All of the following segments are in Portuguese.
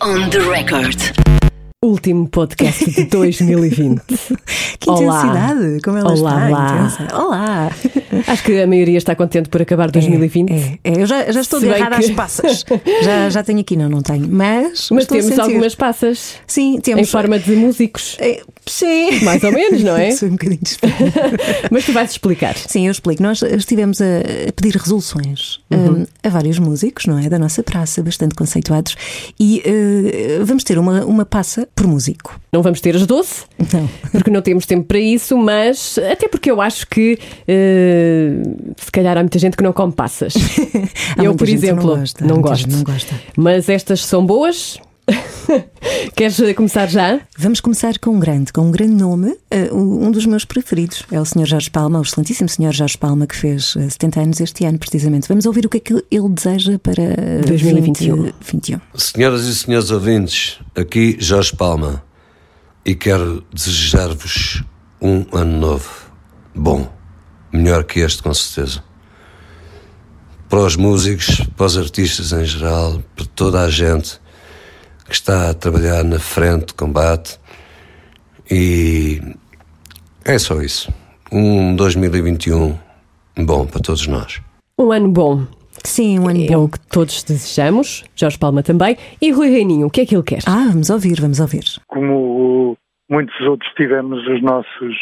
On the record. Último podcast de 2020. Que intensidade! Como ela Olá, está olá. intensa. Olá! Acho que a maioria está contente por acabar 2020. É, é, eu já, já estou agarrada que- às passas. Já, já tenho aqui, não, não tenho. Mas, Mas a temos algumas passas Sim, temos. em forma de músicos. É, sim. Mais ou menos, não é? Sou um bocadinho. Mas tu vais explicar. Sim, eu explico. Nós estivemos a, a pedir resoluções Uhum. hum, a vários músicos, não é? Da nossa praça, bastante conceituados. E eh, vamos ter uma, uma passa por músico. Não vamos ter as 12, Não. porque não temos tempo para isso, mas até porque eu acho que eh, se calhar há muita gente que não come passas. Eu, por exemplo, não gosta, não gosto. não gosta. Mas estas são boas. Queres começar já? Vamos começar com um grande, com um grande nome, eh, um dos meus preferidos. É o Sr. Jorge Palma, o excelentíssimo Sr. Jorge Palma, que fez eh, 70 anos este ano, precisamente. Vamos ouvir o que é que ele deseja para eh, 2021. 2021. Senhoras e senhores ouvintes, aqui Jorge Palma e quero desejar-vos um ano novo. Bom, melhor que este, com certeza. Para os músicos, para os artistas em geral, para toda a gente que está a trabalhar na frente de combate e é só isso. Um 2021 bom para todos nós. Um ano bom. Sim, um ano É bom. o que todos desejamos. Jorge Palma também. E Rui Reininho, o que é que ele quer? Ah, vamos ouvir, vamos ouvir. como muitos outros tivemos os nossos,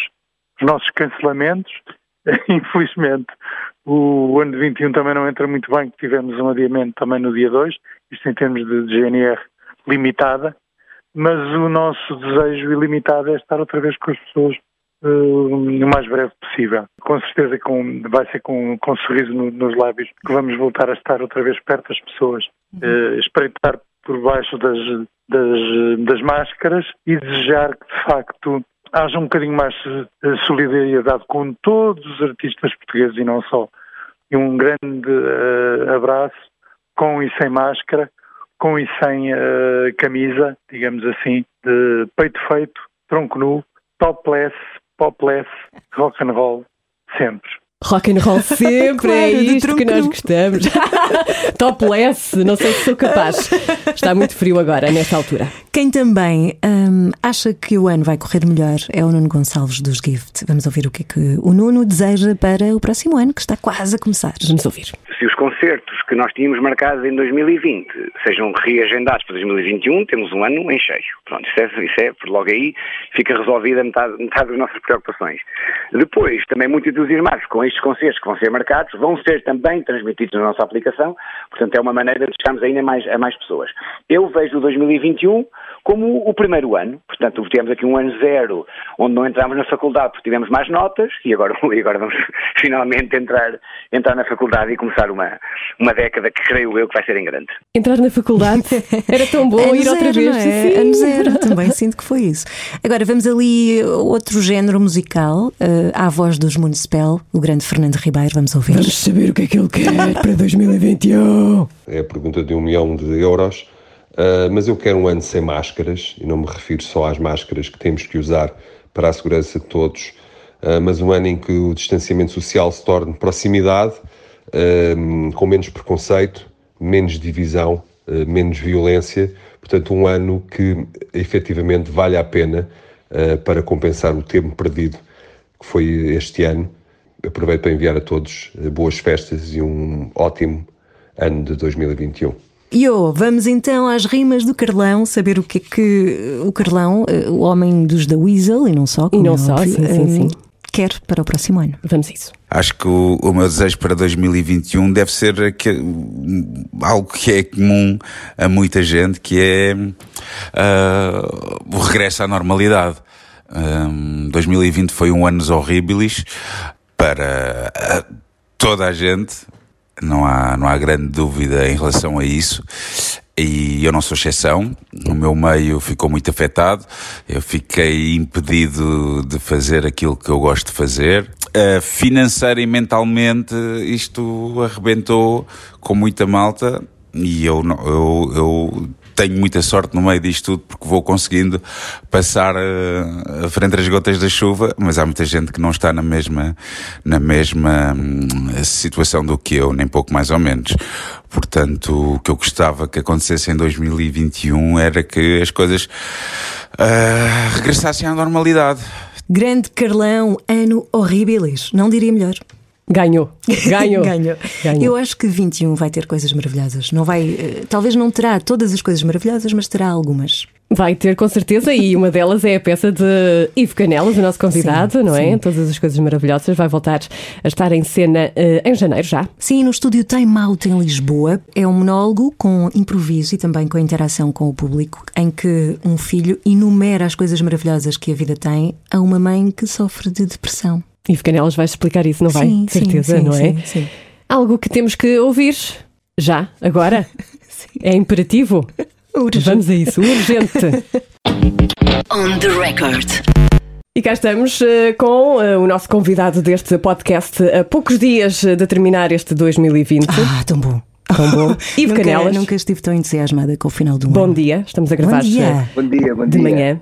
os nossos cancelamentos. Infelizmente, o ano de 21 também não entra muito bem, que tivemos um adiamento também no dia 2, isto em termos de, GNR limitada, mas o nosso desejo ilimitado é estar outra vez com as pessoas eh, o mais breve possível. Com certeza com, vai ser com, com um sorriso no- nos lábios que vamos voltar a estar outra vez perto das pessoas, eh, espreitar por baixo das, das, das máscaras e desejar que de facto haja um bocadinho mais eh, solidariedade com todos os artistas portugueses e não só. E um grande eh, abraço, com e sem máscara, com e sem eh, camisa, digamos assim, de peito feito, tronco nu, topless, popless, rock and roll, sempre. Rock and roll sempre, Claro, é isto que nós gostamos. Topless, não sei se sou capaz. Está muito frio agora, nesta altura. Quem também hum, acha que o ano vai correr melhor é o Nuno Gonçalves dos Gift. Vamos ouvir o que é que o Nuno deseja para o próximo ano, que está quase a começar. Vamos ouvir. se os concertos que nós tínhamos marcados em 2020 sejam reagendados para 2021, temos um ano em cheio. Pronto, isso é, isso é por logo aí fica resolvida metade, metade das nossas preocupações. Depois, também muito entusiasmados com estes concertos que vão ser marcados, vão ser também transmitidos na nossa aplicação, portanto é uma maneira de chegarmos ainda mais, a mais pessoas. Eu vejo o 2021 como o primeiro ano, portanto tivemos aqui um ano zero, onde não entramos na faculdade porque tivemos mais notas, e agora, e agora vamos finalmente entrar, entrar na faculdade e começar uma, uma década que creio eu que vai ser em grande. Entrar na faculdade era tão bom Ano ir outra zero, vez. não é? Sim. Ano zero, também sinto que foi isso. Agora vamos ali outro género musical, eh, à voz dos Municipal, o grande Fernando Ribeiro, vamos ouvir. Vamos saber o que é que ele quer para 2021. é a pergunta de um milhão de euros, ah, mas eu quero um ano sem máscaras, e não me refiro só às máscaras que temos que usar para a segurança de todos, ah, mas um ano em que o distanciamento social se torne proximidade, ah, com menos preconceito, menos divisão, menos violência, portanto um ano que efetivamente vale a pena para compensar o tempo perdido que foi este ano. Aproveito para enviar a todos boas festas e um ótimo ano de 2021. E oh, vamos então às rimas do Carlão, saber o que é que o Carlão, eh, o homem dos da Weasel, e não só, como não é só, óbvio, sim, sim, eh, sim. quer para o próximo ano. Vamos a isso. Acho que o, o meu desejo para 2021 deve ser aque- algo que é comum a muita gente, que é ah, o regresso à normalidade. Ahm, 2020 foi um ano horríveis para ah, toda a gente, não há, não há grande dúvida em relação a isso. E eu não sou exceção, o meu meio ficou muito afetado, eu fiquei impedido de fazer aquilo que eu gosto de fazer. Uh, financeira e mentalmente isto arrebentou com muita malta e eu, eu, eu tenho muita sorte no meio disto tudo porque vou conseguindo passar uh, frente às gotas da chuva, mas há muita gente que não está na mesma, na mesma hum, situação do que eu, nem pouco mais ou menos. Portanto, o que eu gostava que acontecesse em 2021 era que as coisas uh, regressassem à normalidade. Grande Carlão, ano horribilis, não diria melhor. Ganhou. Ganhou. Ganhou. Ganhou. Eu acho que 21 vai ter coisas maravilhosas. Não vai, eh, talvez não terá todas as coisas maravilhosas, mas terá algumas. Vai ter com certeza, e uma delas é a peça de Ivo Canelas, o nosso convidado, Sim, não é? sim. Todas as coisas maravilhosas. Vai voltar a estar em cena eh, em janeiro já. Sim, no estúdio Time Out em Lisboa é um monólogo com improviso e também com interação com o público, em que um filho enumera as coisas maravilhosas que a vida tem a uma mãe que sofre de depressão. Ivo Canelas vai explicar isso, não vai? Sim, De certeza, sim, não é? sim, sim. Algo que temos que ouvir já, agora. É imperativo. Vamos a isso, urgente. On the record. E cá estamos eh, com eh, o nosso convidado deste podcast a poucos dias de terminar este 2020. Ah, tão bom. Tão bom. Ivo nunca, Canelas, nunca estive tão entusiasmada com o final do bom ano. dia. Estamos a gravar Bom dia. Bom dia, bom de dia. manhã.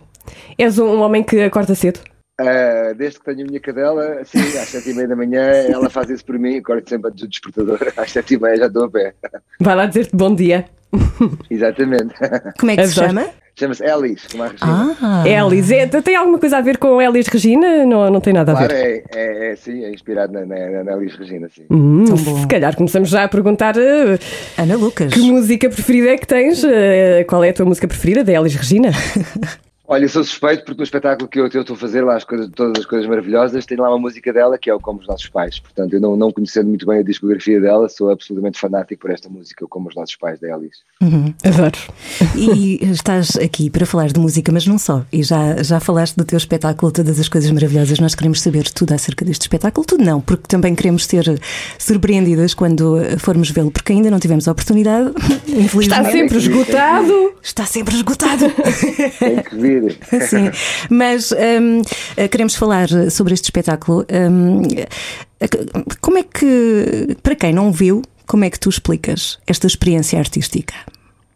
És um homem que acorda cedo? Ah, desde que tenho a minha cadela, sim, às sete e meia da manhã, ela faz isso por mim, acordo sempre antes do despertador, às sete e meia já estou a pé. Vai lá dizer-te bom dia. Exatamente. Como é que se chama? Chama-se Elis, como a Regina. Ah, Elis, é, tem alguma coisa a ver com Elis Regina? Não, não tem nada a Claro, ver. é, é, é, sim, é inspirado na, na, na Elis Regina, sim. Hum, bom. se calhar começamos já a perguntar eh, Ana Lucas. que música preferida é que tens? Eh, qual é a tua música preferida da Elis Regina? Olha, eu sou suspeito porque no espetáculo que eu eu estou a fazer lá, as coisas, todas as coisas maravilhosas, tem lá uma música dela que é o Como os Nossos Pais. Portanto, eu não, não conhecendo muito bem a discografia dela, sou absolutamente fanático por esta música, o Como os Nossos Pais, da Elis. Uhum. Adoro. E estás aqui para falar de música, mas não só. E já, já falaste do teu espetáculo, todas as coisas maravilhosas. Nós queremos saber tudo acerca deste espetáculo. Tudo não, porque também queremos ser surpreendidas quando formos vê-lo, porque ainda não tivemos a oportunidade. Infelizmente. Está sempre esgotado. Está sempre esgotado. Tem que vir. Sim, mas eh, queremos falar sobre este espetáculo. Eh, como é que, para quem não viu, como é que tu explicas esta experiência artística?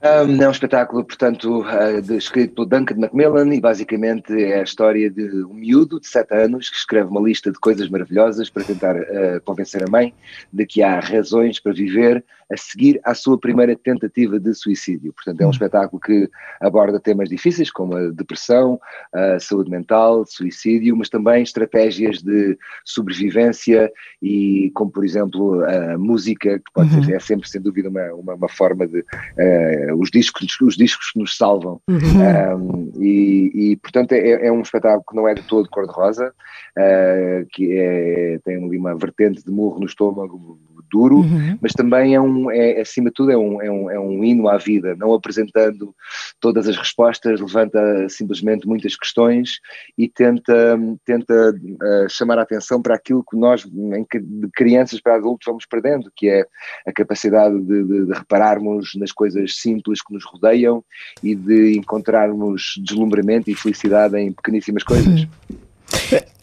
Um, é um espetáculo, portanto, uh, de- escrito pelo Duncan Macmillan e basicamente é a história de um miúdo de 7 anos que escreve uma lista de coisas maravilhosas para tentar uh, convencer a mãe de que há razões para viver a seguir à sua primeira tentativa de suicídio. Portanto, é um espetáculo que aborda temas difíceis como a depressão, a saúde mental, suicídio, mas também estratégias de sobrevivência e como, por exemplo, a música, que pode ser, é sempre, sem dúvida, uma, uma, uma forma de eh, os discos, os discos que nos salvam. Um, e, e, portanto, é, é um espetáculo que não é de todo cor-de-rosa, eh, que é, tem ali uma vertente de murro no estômago duro, Uhum. mas também é um, é, acima de tudo, é um, é, um, é um hino à vida, não apresentando todas as respostas, levanta simplesmente muitas questões e tenta, tenta eh, chamar a atenção para aquilo que nós, de crianças para adultos, vamos perdendo, que é a capacidade de, de- de repararmos nas coisas simples que nos rodeiam e de encontrarmos deslumbramento e felicidade em pequeníssimas coisas.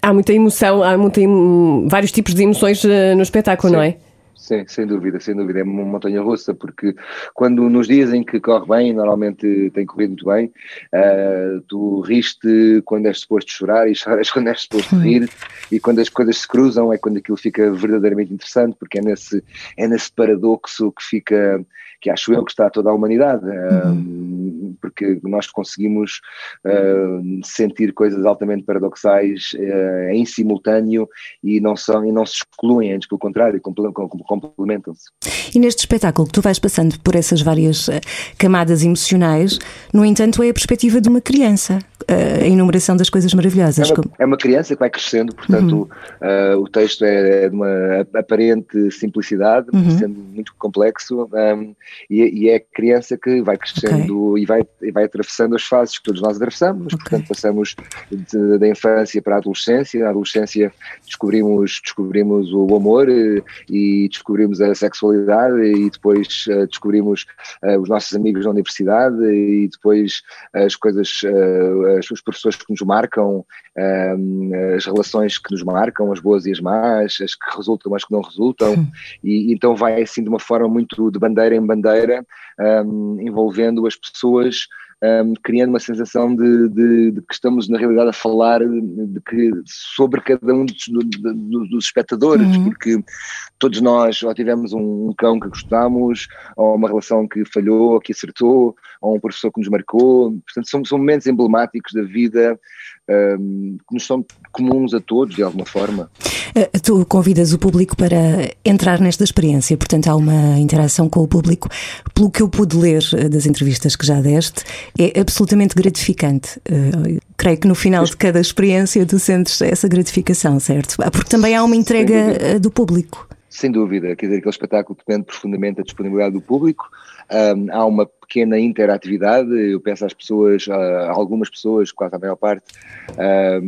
Há muita emoção, há muita vários tipos de emoções eh, no espetáculo, Sim. não é? Sim, sem dúvida, sem dúvida. É uma montanha russa, porque quando nos dias em que corre bem, normalmente tem corrido muito bem, ah, tu riste quando és suposto chorar e choras quando és suposto rir, e quando as coisas se cruzam é quando aquilo fica verdadeiramente interessante, porque é nesse, é nesse paradoxo que fica, que acho eu que está toda a humanidade, ah, porque nós conseguimos ah, sentir coisas altamente paradoxais ah, em simultâneo e não são e não se excluem, antes pelo contrário, comple- com- com- complementam-se. E neste espetáculo que tu vais passando por essas várias eh, camadas emocionais, no entanto, é a perspectiva de uma criança, a enumeração das coisas É maravilhosas. uma, como- é uma criança que vai crescendo, portanto, ah, o texto é de uma aparente simplicidade, Uhum. sendo muito complexo, ahm, e, e é a criança que vai crescendo e, vai, e vai atravessando as fases que todos nós atravessamos, Ok. portanto, passamos de- da infância para a adolescência, na adolescência descobrimos, descobrimos o amor eh, e descobrimos a sexualidade e depois eh, descobrimos eh, os nossos amigos na universidade e depois as coisas, eh, as, os professores que nos marcam, um, as relações que nos marcam, as boas e as más, as que resultam, as que não resultam, e então vai assim de uma forma muito de bandeira em bandeira, um, envolvendo as pessoas um, criando uma sensação de, de, de, que estamos na realidade a falar de, que, sobre cada um dos, dos, dos espectadores, uhum. porque todos nós ou tivemos um, um, cão que gostamos, ou uma relação que falhou, ou que acertou, ou um professor que nos marcou, portanto são, são momentos emblemáticos da vida um, que nos são comuns a todos de alguma forma. Eh, tu convidas o público para entrar nesta experiência, portanto há uma interação com o público. Pelo que eu pude ler eh, das entrevistas que já deste, é absolutamente gratificante. Uh, creio que no final de cada experiência tu sentes essa gratificação, certo? Ah, porque também há uma entrega do público. Sem dúvida, quer dizer, aquele espetáculo depende profundamente da disponibilidade do público. Um, há uma pequena interatividade. Eu peço às pessoas, algumas pessoas, quase a maior parte,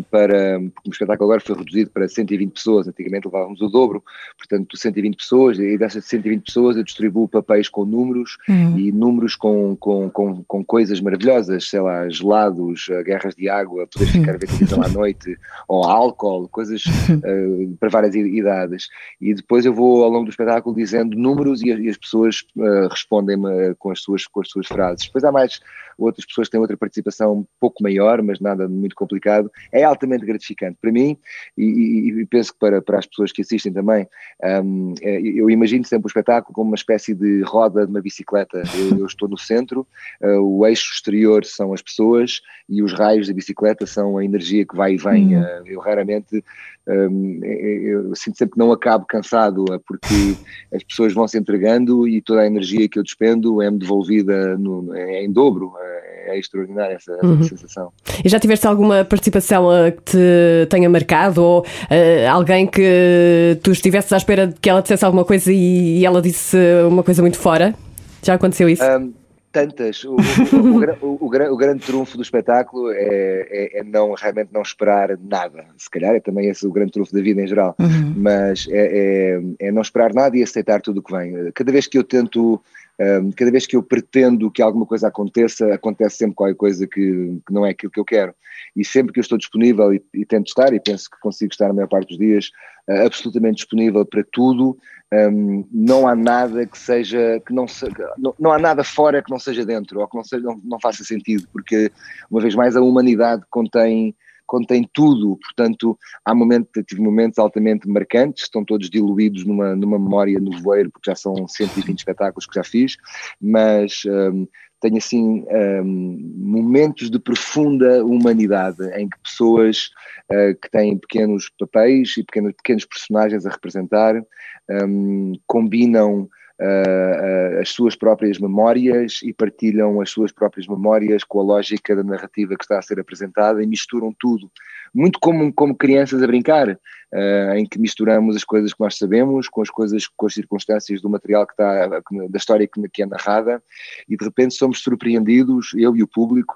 para. Porque o espetáculo agora foi reduzido para 120 pessoas, antigamente levávamos o dobro, portanto, 120 pessoas, e dessas 120 pessoas eu distribuo papéis com números uhum. e números com, com, com, com, coisas maravilhosas, sei lá, gelados, guerras de água, poder ficar a ver televisão à noite, ou álcool, coisas uh, para várias idades. E depois eu vou ao longo do espetáculo dizendo números e, e as pessoas uh, respondem-me com as suas. Com as suas frases. Depois há mais outras pessoas que têm outra participação um pouco maior, mas nada muito complicado. É altamente gratificante para mim e, e, e penso que para, para as pessoas que assistem também. Um, é, eu imagino sempre o espetáculo como uma espécie de roda de uma bicicleta. Eu, eu estou no centro, uh, o eixo exterior são as pessoas e os raios da bicicleta são a energia que vai e vem. Uh, eu raramente um, eu sinto sempre que não acabo cansado, porque as pessoas vão se entregando e toda a energia que eu despendo é-me devolvida no, é em dobro. É, é extraordinária essa, essa uhum. sensação. E já tiveste alguma participação uh, que te tenha marcado ou uh, alguém que tu estivesses à espera de que ela dissesse alguma coisa e, e ela disse uma coisa muito fora? Já aconteceu isso? Um, tantas. O, o, o, o, grande trunfo do espetáculo é, é, é, não realmente não esperar nada. Se calhar é também esse o grande trunfo da vida em geral. Uhum. Mas é, é, é, não esperar nada e aceitar tudo o que vem. Cada vez que eu tento. Um, cada vez que eu pretendo que alguma coisa aconteça, acontece sempre qualquer coisa que, que não é aquilo que eu quero. E sempre que eu estou disponível e, e tento estar, e penso que consigo estar a maior parte dos dias, uh, absolutamente disponível para tudo, um, não há nada que seja que não, se, não, não, há nada fora que não seja dentro ou que não, seja, não, não faça sentido porque uma vez mais a humanidade contém contém tudo, portanto há momentos, tive momentos altamente marcantes, estão todos diluídos numa, numa memória no voeiro, porque já são 120 espetáculos que já fiz, mas um, tenho assim um, momentos de profunda humanidade em que pessoas uh, que têm pequenos papéis e pequenos, pequenos personagens a representar um, combinam uh, uh, as suas próprias memórias e partilham as suas próprias memórias com a lógica da narrativa que está a ser apresentada e misturam tudo, muito como, como crianças a brincar, uh, em que misturamos as coisas que nós sabemos com as coisas, com as circunstâncias do material que está, da história que, que é narrada e de repente somos surpreendidos, eu e o público,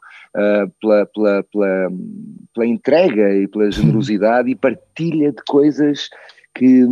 pela, pela, pela, pela entrega e pela generosidade e partilha de coisas que,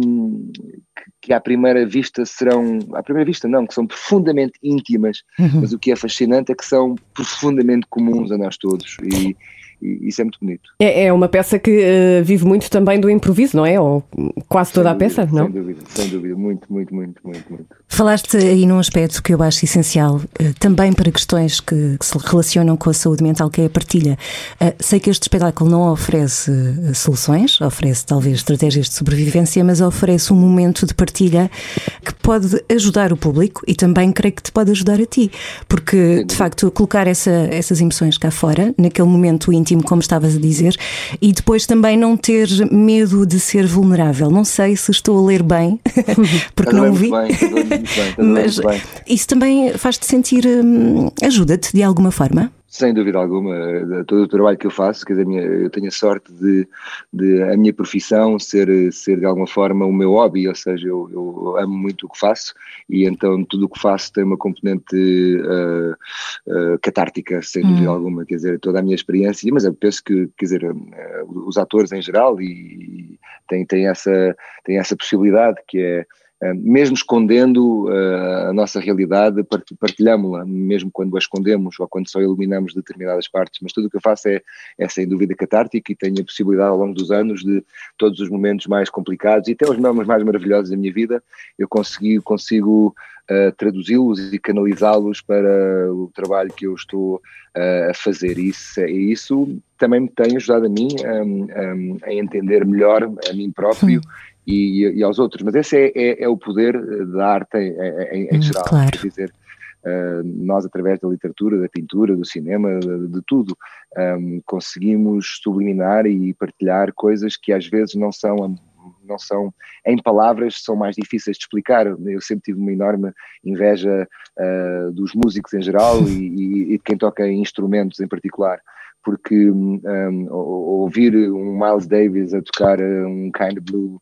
que à primeira vista serão, à primeira vista não, que são profundamente íntimas, uhum. mas o que é fascinante é que são profundamente comuns a nós todos e, e isso é muito bonito. É, é uma peça que uh, vive muito também do improviso, não é? Ou quase toda sem a peça, dúvida, não? Sem dúvida, sem dúvida, muito, muito, muito, muito, muito. Falaste aí num aspecto que eu acho essencial, uh, também para questões que, que, se relacionam com a saúde mental, que é a partilha. Uh, sei que este espetáculo não oferece soluções, oferece talvez estratégias de sobrevivência, mas oferece um momento de partilha que pode ajudar o público e também creio que te pode ajudar a ti, porque de facto colocar essa, essas emoções cá fora, naquele momento íntimo íntimo, como estavas a dizer, e depois também não ter medo de ser vulnerável. Não sei se estou a ler bem, porque não vi. Bem, bem, mas isso também faz-te sentir, hum, ajuda-te de alguma forma? Sem dúvida alguma, todo o trabalho que eu faço, quer dizer, eu tenho a sorte de, de a minha profissão ser, ser de alguma forma o meu hobby, ou seja, eu, eu amo muito o que faço e então tudo o que faço tem uma componente uh, uh, catártica, sem hum. dúvida alguma, quer dizer, toda a minha experiência, mas eu penso que, quer dizer, uh, os atores em geral e, têm, têm, essa, têm essa possibilidade que é mesmo escondendo a nossa realidade, partilhamos-la, mesmo quando a escondemos ou quando só eliminamos determinadas partes, mas tudo o que eu faço é, é sem dúvida catártico e tenho a possibilidade ao longo dos anos de todos os momentos mais complicados e até os momentos mais maravilhosos da minha vida, eu consegui, consigo uh, traduzi-los e canalizá-los para o trabalho que eu estou uh, a fazer. E isso, isso também me tem ajudado a mim um, um, a entender melhor a mim próprio. E, e, aos outros, mas esse é, é, é o poder da arte em, em, em hum, geral. Claro. Quer dizer, Uh, nós, através da literatura, da pintura, do cinema, de, de tudo, um, conseguimos subliminar e partilhar coisas que às vezes não são não são, em palavras, são mais difíceis de explicar. Eu sempre tive uma enorme inveja uh, dos músicos em geral e, e, e, de quem toca instrumentos em particular. Porque um, ouvir um Miles Davis a tocar um Kind of Blue,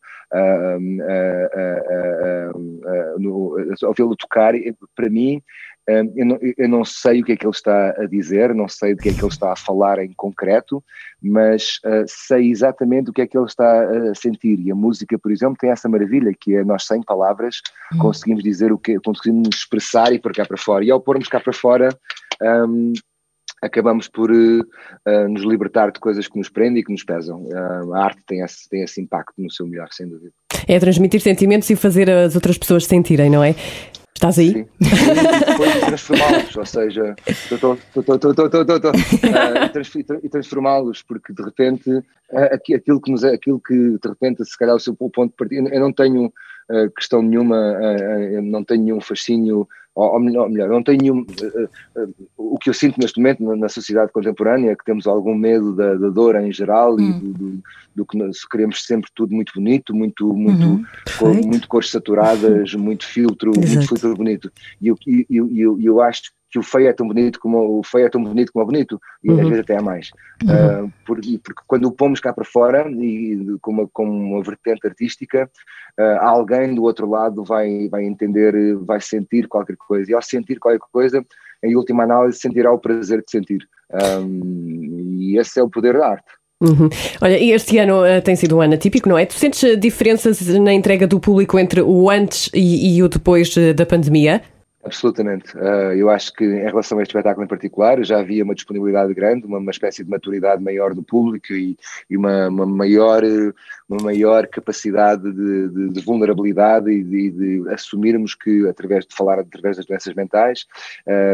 ouvi-lo tocar, para mim, eu não, eu não, sei o que é que ele está a dizer, não sei do que é que ele está a falar em concreto, mas uh, sei exatamente o que é que ele está a sentir. E a música, por exemplo, tem essa maravilha que é nós, sem palavras, hum. conseguimos dizer o que conseguimos expressar e pôr cá para fora. E ao pormos cá para fora, um, acabamos por uh, nos libertar de coisas que nos prendem e que nos pesam. Uh, a arte tem esse, tem esse impacto no seu melhor, sem dúvida. É transmitir sentimentos e fazer as outras pessoas sentirem, não é? Estás aí? Sim. depois transformá-los, ou seja, e transformá-los, porque de repente aquilo que, nos, aquilo que de repente se calhar o seu ponto de partida, eu não tenho questão nenhuma, não tenho nenhum fascínio ou, melhor, melhor, não tenho nenhum. Uh, uh, o que eu sinto neste momento na, na, sociedade contemporânea é que temos algum medo da, da dor em geral e hum. do, do, do, que nós queremos sempre tudo muito bonito, muito, muito, uhum. cor, muito cores saturadas, muito filtro, Exato. muito filtro bonito. E eu, eu, eu, eu acho que o feio é tão bonito como o feio é tão bonito como o bonito e uhum. às vezes até é mais uhum. uh, porque, porque, quando o pomos cá para fora e com uma, com uma vertente artística uh, alguém do outro lado vai vai entender vai sentir qualquer coisa e ao sentir qualquer coisa em última análise sentirá o prazer de sentir um, e esse é o poder da arte Uhum. Olha, e este ano uh, tem sido um ano atípico, não é? Tu sentes diferenças na entrega do público entre o antes e, e o depois da pandemia? Absolutamente. Uh, eu acho que em relação a este espetáculo em particular já havia uma disponibilidade grande, uma, uma espécie de maturidade maior do público e, e uma, uma, maior, uma maior capacidade de, de, de vulnerabilidade e de, de, assumirmos que, através de falar através das doenças mentais,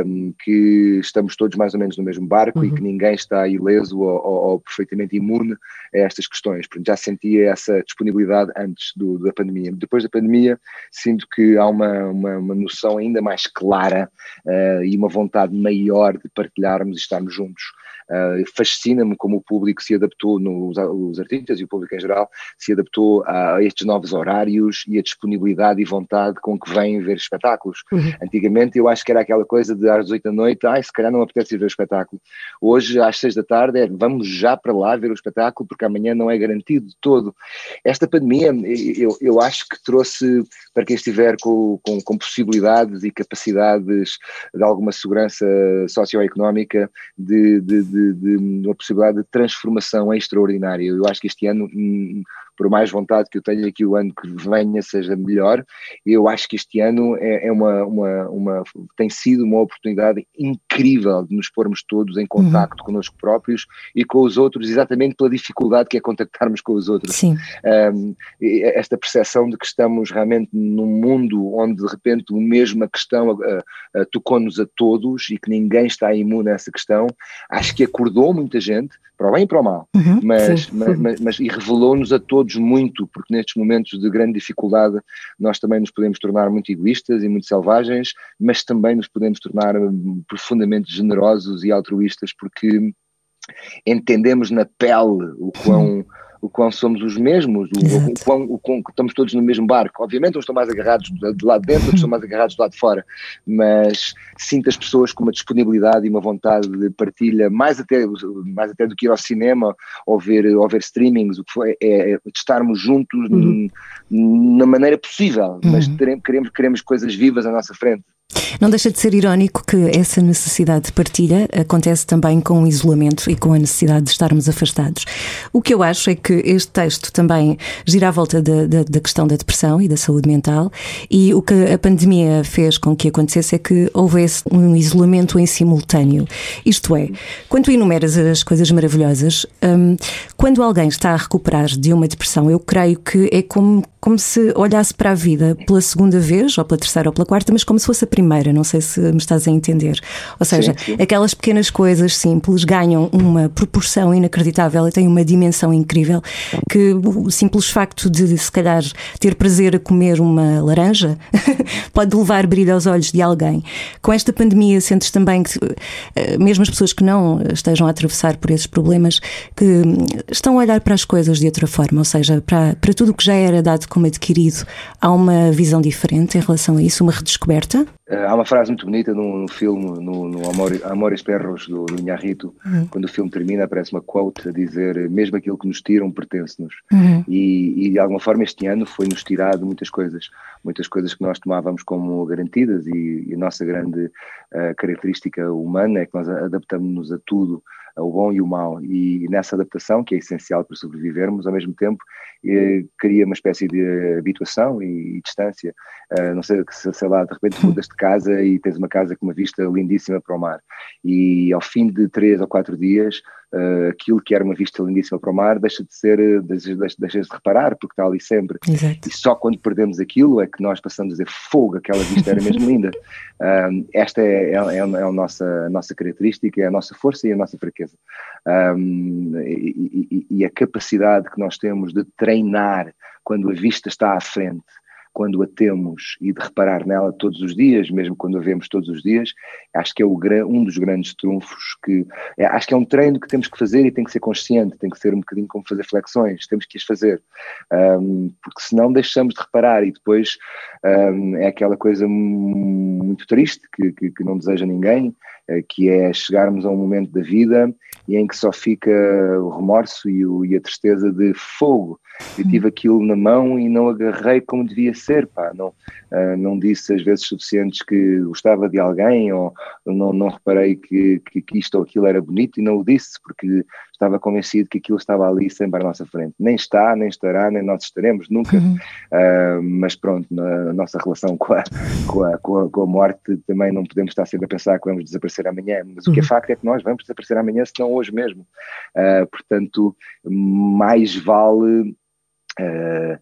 um, que estamos todos mais ou menos no mesmo barco uhum. e que ninguém está ileso ou, ou, ou, perfeitamente imune a estas questões. Portanto, já sentia essa disponibilidade antes do, da pandemia. Depois da pandemia, sinto que há uma, uma, uma noção ainda mais mais clara uh, e uma vontade maior de partilharmos e estarmos juntos. Uh, Fascina-me como o público se adaptou, nos, os artistas e o público em geral, se adaptou a estes novos horários e a disponibilidade e vontade com que vêm ver espetáculos. Uhum. Antigamente eu acho que era aquela coisa de às 8 da noite, ai, se calhar não apetece ver o espetáculo. Hoje, às 6 da tarde, é vamos já para lá ver o espetáculo, porque amanhã não é garantido de todo. Esta pandemia, eu, eu acho que trouxe para quem estiver com, com, com possibilidades e capacidades de alguma segurança socioeconómica de, de, de de, de, uma possibilidade de transformação extraordinária. Eu acho que este ano hum, por mais vontade que eu tenha que o ano que venha seja melhor, eu acho que este ano é, é uma, uma, uma, tem sido uma oportunidade incrível de nos pormos todos em contacto uhum. connosco próprios e com os outros, exatamente pela dificuldade que é contactarmos com os outros. Sim. Um, esta percepção de que estamos realmente num mundo onde de repente o mesma questão uh, uh, tocou-nos a todos e que ninguém está imune a essa questão, acho que acordou muita gente, para o bem e para o mal, uhum, mas, mas, mas, mas, e revelou-nos a todos muito, porque nestes momentos de grande dificuldade nós também nos podemos tornar muito egoístas e muito selvagens, mas também nos podemos tornar hum, profundamente generosos e altruístas, porque entendemos na pele o quão o quão somos os mesmos, o, o, quão, o quão estamos todos no mesmo barco. Obviamente uns estão mais agarrados do lado de dentro, outros estão mais agarrados do lado de fora, mas sinto as pessoas com uma disponibilidade e uma vontade de partilha, mais até, mais até do que ir ao cinema ou ver, ou ver streamings, o que foi, é, é estarmos juntos uhum. na maneira possível, mas uhum. queremos, queremos coisas vivas à nossa frente. Não deixa de ser irónico que essa necessidade de partilha acontece também com o isolamento e com a necessidade de estarmos afastados. O que eu acho é que este texto também gira à volta da, da, da questão da depressão e da saúde mental, e o que a pandemia fez com que acontecesse é que houvesse um isolamento em simultâneo. Isto é, quando enumeras as coisas maravilhosas, hum, quando alguém está a recuperar de uma depressão, eu creio que é como como se olhasse para a vida pela segunda vez, ou pela terceira ou pela quarta, mas como se fosse a primeira, não sei se me estás a entender. Ou seja, sim, sim. aquelas pequenas coisas simples ganham uma proporção inacreditável e têm uma dimensão incrível que o simples facto de, se calhar, ter prazer a comer uma laranja pode levar brilho aos olhos de alguém. Com esta pandemia, sentes também que, eh, mesmo as pessoas que não estejam a atravessar por esses problemas, que estão a olhar para as coisas de outra forma, ou seja, para, para tudo o que já era dado como adquirido, há uma visão diferente em relação a isso, uma redescoberta? Eh, há uma frase muito bonita no filme, no, no Amor, Amores Perros, do, do Inharrito, uhum. quando o filme termina, aparece uma quote a dizer: Mesmo aquilo que nos tiram pertence-nos. Uhum. E, e, de alguma forma, este ano foi-nos tirado muitas coisas, muitas coisas que nós tomávamos como garantidas, e, e a nossa grande uh, característica humana é que nós adaptamos-nos a tudo o bom e o mau. E nessa adaptação, que é essencial para sobrevivermos, ao mesmo tempo, eh, cria uma espécie de habituação e, e distância. Uh, não sei, se, sei lá, de repente mudas de casa e tens uma casa com uma vista lindíssima para o mar. E ao fim de três ou quatro dias, uh, aquilo que era uma vista lindíssima para o mar deixa de ser, deixa, deixa de reparar, porque está ali sempre. Exato. E só quando perdemos aquilo é que nós passamos a dizer fogo, aquela vista era mesmo linda. Um, esta é, é, é, é, a, nossa, a nossa característica, é a nossa força e a nossa fraqueza. Um, e, e, e a capacidade que nós temos de treinar quando a vista está à frente quando a temos e de reparar nela todos os dias, mesmo quando a vemos todos os dias, acho que é o, um dos grandes trunfos que é, acho que é um treino que temos que fazer e tem que ser consciente, tem que ser um bocadinho como fazer flexões, temos que as fazer, um, porque senão deixamos de reparar e depois um, é aquela coisa muito triste que, que, que não deseja ninguém, que é chegarmos a um momento da vida e em que só fica o remorso e, o, e a tristeza de fogo. Eu tive aquilo na mão e não agarrei como devia ser, pá. Não, uh, não disse às vezes suficientes que gostava de alguém ou não, não reparei que, que, que isto ou aquilo era bonito e não o disse porque estava convencido que aquilo estava ali sempre à nossa frente. Nem está, nem estará, nem nós estaremos, nunca. Uhum. Uh, mas pronto, na nossa relação com a, com, a, com, a, com a morte também não podemos estar sempre a pensar que vamos desaparecer amanhã. Mas uhum. o que é uhum. facto é que nós vamos desaparecer amanhã, se não hoje mesmo. Uh, portanto, mais vale. Uh,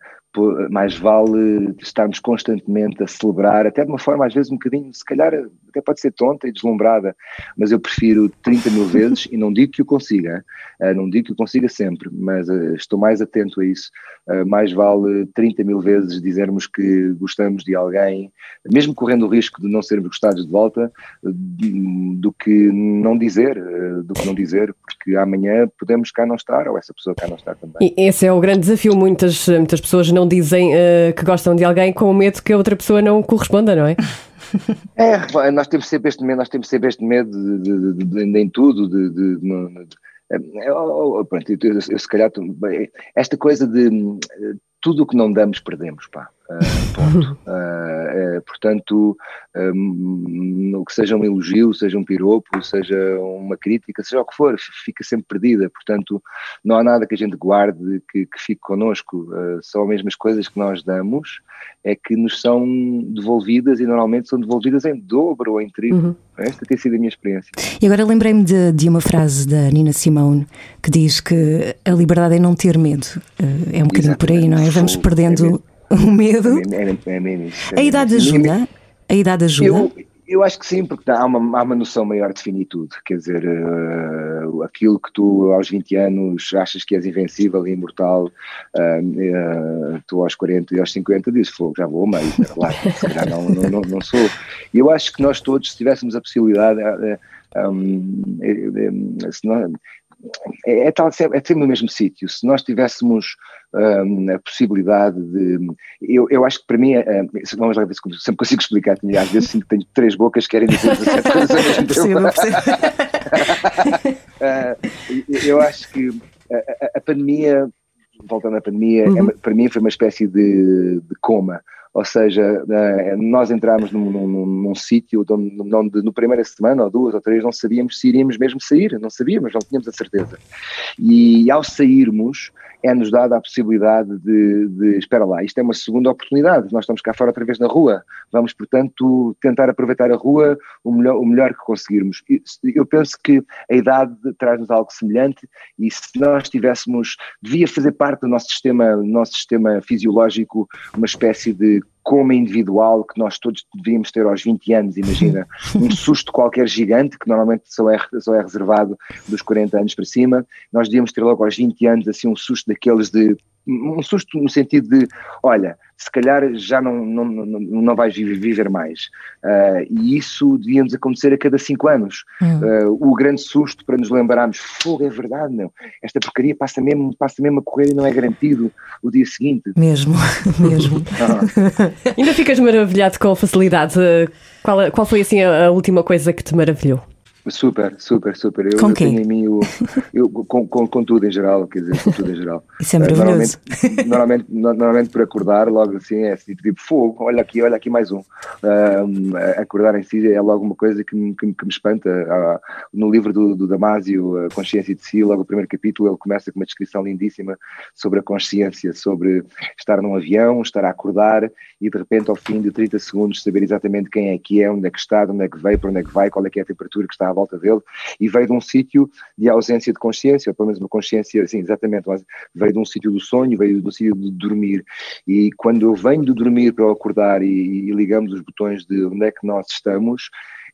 mais vale estarmos constantemente a celebrar, até de uma forma às vezes um bocadinho, se calhar até pode ser tonta e deslumbrada, mas eu prefiro 30 mil vezes, e não digo que o consiga, eh, não digo que o consiga sempre, mas eh, estou mais atento a isso. Eh, mais vale 30 mil vezes dizermos que gostamos de alguém, mesmo correndo o risco de não sermos gostados de volta, do que não dizer, do que não dizer, porque amanhã podemos cá não estar, ou essa pessoa cá não estar também. E esse é o grande desafio. Muitas, muitas pessoas não dizem uh, que gostam de alguém com o medo que a outra pessoa não corresponda, não é? É, nós temos sempre este medo, nós temos sempre este medo de, de, de, de em tudo, de, é, oh, oh, pronto, eu, eu, eu, se calhar esta coisa de tudo o que não damos perdemos, pá. Uh, ponto. Uh, uh, portanto, um, que seja um elogio, seja um piropo, seja uma crítica, seja o que for, fica sempre perdida. Portanto, não há nada que a gente guarde que, que fique connosco. são as mesmas coisas que nós damos é que nos são devolvidas e normalmente são devolvidas em dobro ou em triplo. Uhum. Esta tem sido a minha experiência. E agora lembrei-me de, de, uma frase da Nina Simone que diz que a liberdade é não ter medo. É um bocadinho Exatamente. por aí, não é? Vamos perdendo é o medo. É, é, a idade ajuda? A idade ajuda? Eu, eu acho que sim, porque há uma, há uma noção maior de finitude. Quer dizer, uh, aquilo que tu aos 20 anos achas que és invencível e imortal, uh, uh, tu aos 40 e aos 50 dizes, fogo, já vou meio, lá, já não, não, não, não, sou. E eu acho que nós todos, se tivéssemos a possibilidade, um, se nós, é, é, tal, é sempre no mesmo sítio. Se nós tivéssemos um, a possibilidade de. Eu, eu acho que para mim, é, vamos lá ver se sempre consigo explicar, às vezes sinto que tenho três bocas que querem dizer 17 coisas ao mesmo tempo. uh, eu acho que a, a, pandemia, voltando à pandemia, é uhum. é, para mim foi uma espécie de, de coma ou seja, nós entramos num, num, num sítio onde, onde no primeira semana, ou duas ou três, não sabíamos se iríamos mesmo sair, não sabíamos, não tínhamos a certeza. E ao sairmos, é-nos dada a possibilidade de, de, espera lá, isto é uma segunda oportunidade, nós estamos cá fora outra vez na rua, vamos, portanto, tentar aproveitar a rua o melhor, o melhor que conseguirmos. Eu penso que a idade traz-nos algo semelhante e se nós tivéssemos, devia fazer parte do nosso sistema, nosso sistema fisiológico, uma espécie de coma individual que nós todos devíamos ter aos 20 anos, imagina, um susto qualquer gigante, que normalmente só é, só é reservado dos 40 anos para cima, nós devíamos ter logo aos 20 anos assim um susto daqueles de um susto no sentido de, olha, se calhar já não, não, não, não vais viver mais. Uh, e isso devíamos acontecer a cada cinco anos. Hum. Uh, o grande susto para nos lembrarmos, fogo, é verdade, não. Esta porcaria passa mesmo, passa mesmo a correr e não é garantido o dia seguinte. Mesmo, mesmo. Ah. Ainda ficas maravilhado com a facilidade. Qual, qual foi assim a, a última coisa que te maravilhou? Super, super, super. Eu, com eu tenho em mim o, eu, com, com, com, tudo em geral, quer dizer, com tudo em geral. Isso é maravilhoso. Normalmente, normalmente, normalmente por acordar, logo assim, é assim, tipo fogo, olha aqui, olha aqui mais um. acordar em si é logo uma coisa que me, que, que me espanta. Uh, no livro do, do Damásio, a Consciência de Si, logo o primeiro capítulo, ele começa com uma descrição lindíssima sobre a consciência, sobre estar num avião, estar a acordar e de repente ao fim de 30 segundos saber exatamente quem é que é, onde é que está, onde é que veio, para onde é que vai, qual é que é a temperatura que está volta dele e veio de um sítio de ausência de consciência, ou pelo menos uma consciência, sim, exatamente, veio de um sítio do sonho, veio de um sítio de dormir. E quando eu venho de dormir para eu acordar e, e ligamos os botões de onde é que nós estamos,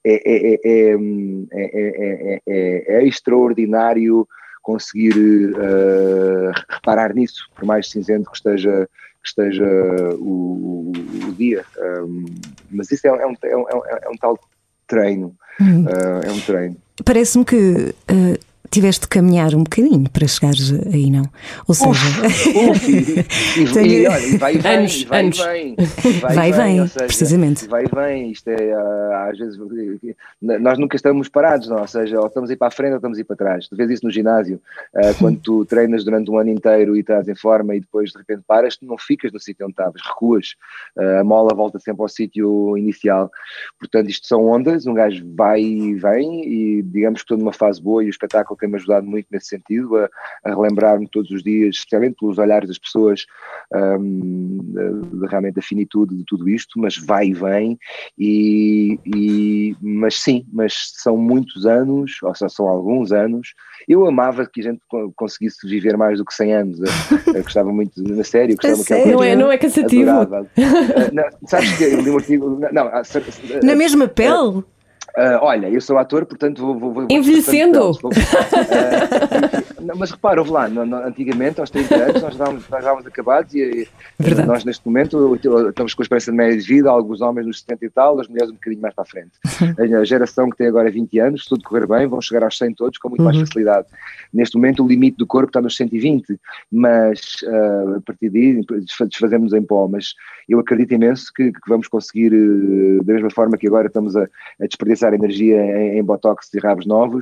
é, é, é, é extraordinário conseguir uh, reparar nisso, por mais cinzento que esteja que esteja o, o dia. Um, mas isso é, é, um, é, um, é um tal treino. Uhum. Uh, é um treino. Parece-me que uh, tiveste de caminhar um bocadinho para chegares aí, não? Ou seja, uf, uf, e, e, olha, vai e vem, anos, vai anos. vem, vai, vai e vem, seja, precisamente. Vai e vem, isto é, uh, às vezes, nós nunca estamos parados, não? ou seja, ou estamos a ir para a frente ou estamos a ir para trás. Tu vês isso no ginásio, uh, quando tu treinas durante um ano inteiro e estás em forma e depois de repente paras, tu não ficas no sítio onde estavas, recuas, uh, a mola volta sempre ao sítio inicial. Portanto, isto são ondas, um gajo vai e vem e digamos que estou numa fase boa e o espetáculo tem-me ajudado muito nesse sentido, a, a relembrar-me todos os dias, especialmente pelos olhares das pessoas, um, realmente a finitude de tudo isto, mas vai e vem, e, e, mas sim, mas são muitos anos, ou seja, são alguns anos. Eu amava que a gente conseguisse viver mais do que 100 anos, eu, eu gostava muito, na série, eu gostava que não é, não é cansativo. Uh, não, sabes que eu li um artigo. Não, na mesma pele? Uh, olha, eu sou ator, portanto vou. vou, vou Envelhecendo! uh, mas repara, houve lá, no, no, antigamente, aos 30 anos, nós estávamos, nós estávamos acabados e, e nós neste momento estamos com a esperança de média de vida, alguns homens nos 70 e tal, as mulheres um bocadinho mais para a frente. A geração que tem agora 20 anos, se tudo correr bem, vão chegar aos 100 todos com muito uhum. mais facilidade. Neste momento o limite do corpo está nos 120, mas uh, a partir daí desfazemos em pó, mas eu acredito imenso que, que vamos conseguir, da mesma forma que agora estamos a, a desperdiçar desperdiçar energia em, em botox e rabos novos,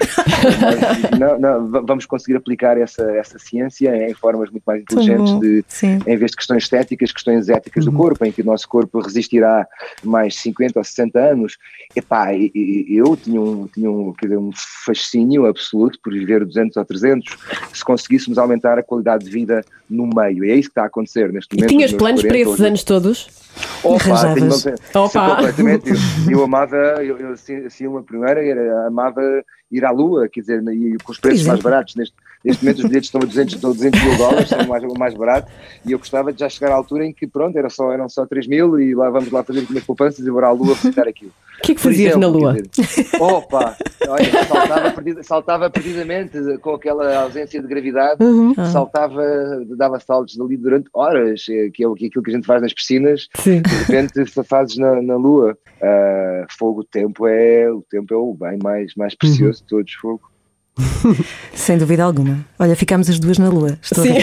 não, não, vamos conseguir aplicar essa, essa ciência em formas muito mais inteligentes, de, em vez de questões estéticas, questões éticas uhum. do corpo, em que o nosso corpo resistirá mais 50 ou 60 anos. Epá, eu tinha um, tinha um, dizer, um fascínio absoluto por viver 200 ou 300, se conseguíssemos aumentar a qualidade de vida no meio. E é isso que está a acontecer neste momento. E tinhas planos 40, para esses hoje. anos todos? Opa, tenho, Opa. completamente. Eu, eu amava, eu, eu assim, uma primeira, era, amava ir à Lua, quer dizer, e com os preços mais baratos. Neste, neste momento os bilhetes estão a 200, estão a 200 mil dólares, são mais, mais barato, e eu gostava de já chegar à altura em que, pronto, era só, eram só 3 mil e lá vamos lá fazer as minhas poupanças e vou à Lua visitar aquilo. O que é que fazias exemplo, na Lua? Dizer, opa, olha, saltava, perdida, saltava perdidamente com aquela ausência de gravidade, uhum. saltava, dava saltos ali durante horas, eh, que é aquilo que a gente faz nas piscinas, Sim. de repente fazes na, na Lua. Uh, fogo, o tempo é o tempo é o bem mais, mais precioso uhum. de todos, fogo. Sem dúvida alguma. Olha, ficámos as duas na lua. Estou Sim.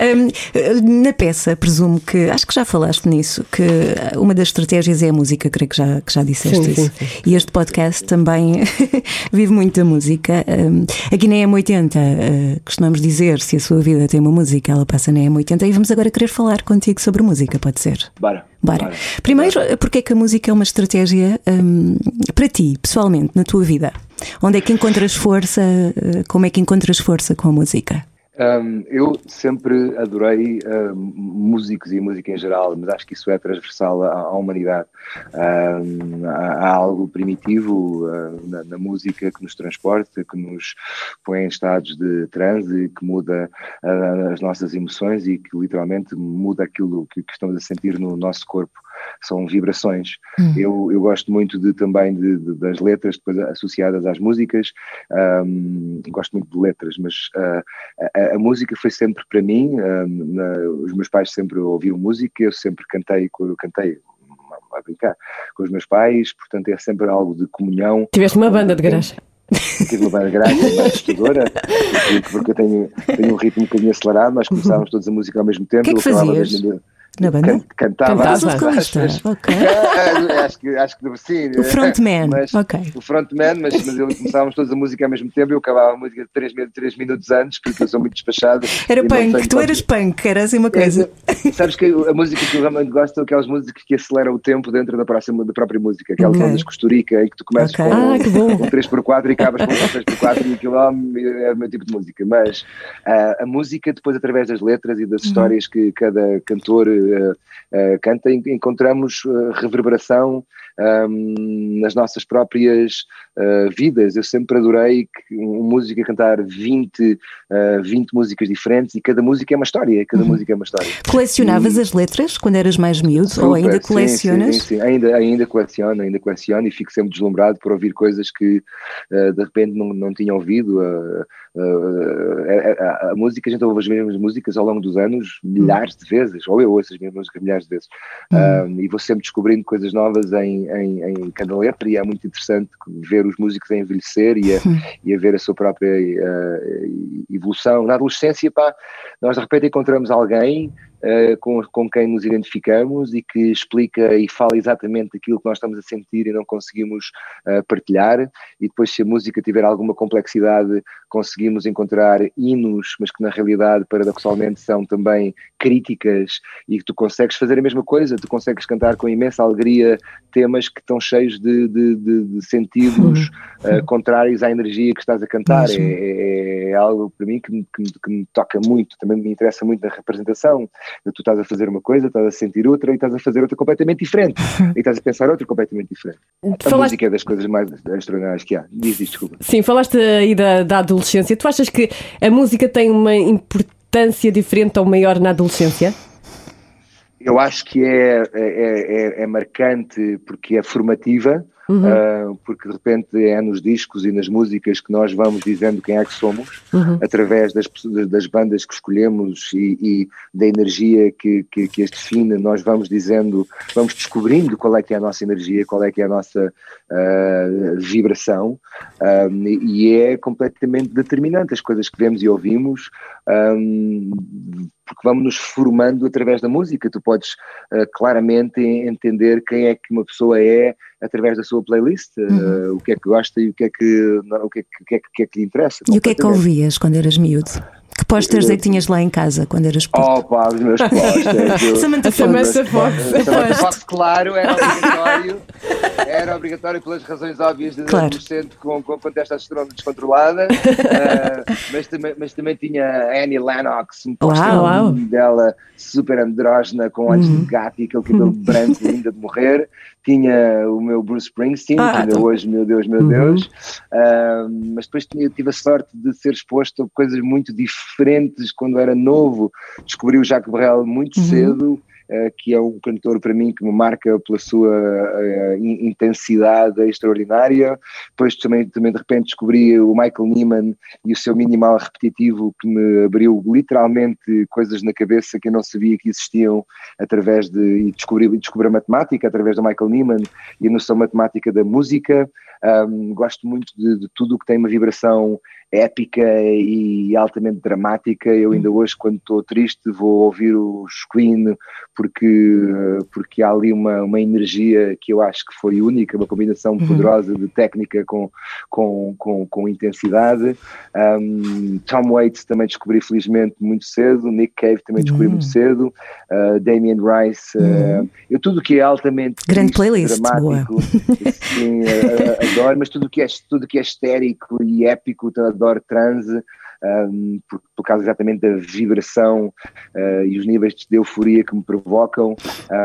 um, na peça, presumo que, acho que já falaste nisso, que uma das estratégias é a música, creio que já, que já disseste Sim, isso. sim, sim. E este podcast também vive muito da música. Um, aqui na M80 uh, costumamos dizer se a sua vida tem uma música, ela passa na M80 e vamos agora querer falar contigo sobre música, pode ser? Bora. Bora. Primeiro, porque é que a música é uma estratégia um, para ti, pessoalmente, na tua vida? Onde é que encontras força? uh, Como é que encontras força com a música? Um, eu sempre adorei músicos e música em geral, mas acho que isso é transversal à, à humanidade. Um, há, há algo primitivo uh, na, na música que nos transporta, que nos põe em estados de transe, que muda uh, as nossas emoções e que literalmente muda aquilo que, que estamos a sentir no nosso corpo são vibrações. Uhum. Eu, eu gosto muito de, também de, de, das letras depois associadas às músicas, um, gosto muito de letras, mas uh, a, a, música foi sempre para mim, na, os meus pais sempre ouviam música, eu sempre cantei, eu cantei a brincar com os meus pais, portanto é sempre algo de comunhão. Tiveste uma banda de garagem. Tive uma banda grande, mais assustadora, porque eu tenho, tenho um ritmo um bocadinho acelerado, nós começávamos todas a música ao mesmo tempo. O que é que fazias? Na banda? Can- Cantava. Cantava. Vocalista, ok. acho que, acho que sim. O frontman, Mas, ok. O frontman, mas, mas eu, começávamos todos a música ao mesmo tempo e eu acabava a música 3, minutos antes, porque eu sou muito despachado. Era punk, tu eras punk, era assim uma coisa. É, Sabes que a música que eu realmente gosto são aquelas músicas que aceleram o tempo dentro da, próxima, da própria música, aquelas Ok. músicas costurica, em que tu começas Ok. com, Ah, com 3x4 e acabas com 3x4 e aquilo é o meu tipo de música. Mas ah, a música, depois, através das letras e das Uhum. histórias que cada cantor canta, en- encontramos ah, reverberação ahm, nas nossas próprias ah, vidas. Eu sempre adorei que um músico a cantar 20, ah, 20 músicas diferentes e cada música é uma história, cada música é uma história. Colecionavas as letras quando eras mais miúdo ou ainda Super, colecionas? Sim, sim, sim. Ainda, ainda coleciono, ainda coleciono e fico sempre deslumbrado por ouvir coisas que eh, de repente não, não tinha ouvido. eh, eh, a, a- a música, a gente ouve as mesmas músicas ao longo dos anos, milhares de vezes, ou eu ouço as mesmas músicas milhares de vezes, Ah, e vou sempre descobrindo coisas novas em, em, em cada letra, e é muito interessante ver os músicos a envelhecer e a, e a ver a sua própria eh, evolução. Na adolescência, pá, nós de repente encontramos alguém eh, com, com quem nos identificamos e que explica e fala exatamente aquilo que nós estamos a sentir e não conseguimos eh, partilhar. E depois, se a música tiver alguma complexidade, conseguimos encontrar hinos, mas que na realidade, paradoxalmente, são também críticas e que tu consegues fazer a mesma coisa, tu consegues cantar com imensa alegria temas que estão cheios de, de, de- de sentidos eh, contrários à energia que estás a cantar. É, é- é algo para mim que que me- que me toca muito, também me interessa muito na representação. Tu estás a fazer uma coisa, estás a sentir outra e estás a fazer outra completamente diferente. E estás a pensar outra completamente diferente. A Falaste- música é das coisas mais extraordinárias que há. Diz isto, desculpa. Sim, falaste aí da, da adolescência. Tu achas que a música tem uma importância diferente ou maior na adolescência? Eu acho que é, é, é, é marcante porque é formativa, ah, porque de repente é nos discos e nas músicas que nós vamos dizendo quem é que somos, através das, das bandas que escolhemos e, e da energia que, que, que as define, nós vamos dizendo, vamos descobrindo qual é que é a nossa energia, qual é que é a nossa ah, vibração, ah, e é completamente determinante as coisas que vemos e ouvimos. ah, porque vamos nos formando através da música. Tu podes uh, claramente entender quem é que uma pessoa é através da sua playlist, uh, o que é que gosta e o que é que, não, o que, é que, o que, é que, que é que lhe interessa. E o que é que ouvias quando eras miúdo? Que posters é que tinhas lá em casa quando eras puto? Oh pá, os meus posters. eu- Samantha A Fox. Samantha Fox, claro, era obrigatório. Era obrigatório pelas razões óbvias de Claro. adolescente com, com, com testosterona descontrolada. Ah, mas, também, mas também tinha a Annie Lennox, um Uau, uau. dela super andrógena, com olhos Uhum. de gato e aquele cabelo branco, linda de morrer. Tinha o meu Bruce Springsteen, Ah, que ainda então. hoje, meu Deus, meu Uhum. Deus. Ah, mas depois tinha, tive a sorte de ser exposto a coisas muito diferentes quando era novo. Descobri o Jacques Brel muito Uhum. cedo uh, que é um cantor para mim que me marca pela sua uh, intensidade extraordinária. Depois também, também de repente descobri o Michael Nyman e o seu minimal repetitivo que me abriu literalmente coisas na cabeça que eu não sabia que existiam através de e descobri, descobri a matemática através do Michael Nyman e a noção matemática da música. Um, gosto muito de, de tudo o que tem uma vibração épica e altamente dramática. Eu ainda hoje, quando estou triste, vou ouvir os Queen porque, porque há ali uma, uma energia que eu acho que foi única, uma combinação uhum. poderosa de técnica com, com, com, com intensidade. Um, Tom Waits também descobri felizmente muito cedo, Nick Cave também descobri uhum. muito cedo, uh, Damien Rice, uhum. uh, eu tudo que é altamente Grande triste, playlist, dramático, sim, uh, adoro, mas tudo que é tudo que é histérico e épico, adoro adoro transe, um, por, por, causa exatamente da vibração uh, e os níveis de euforia que me provocam.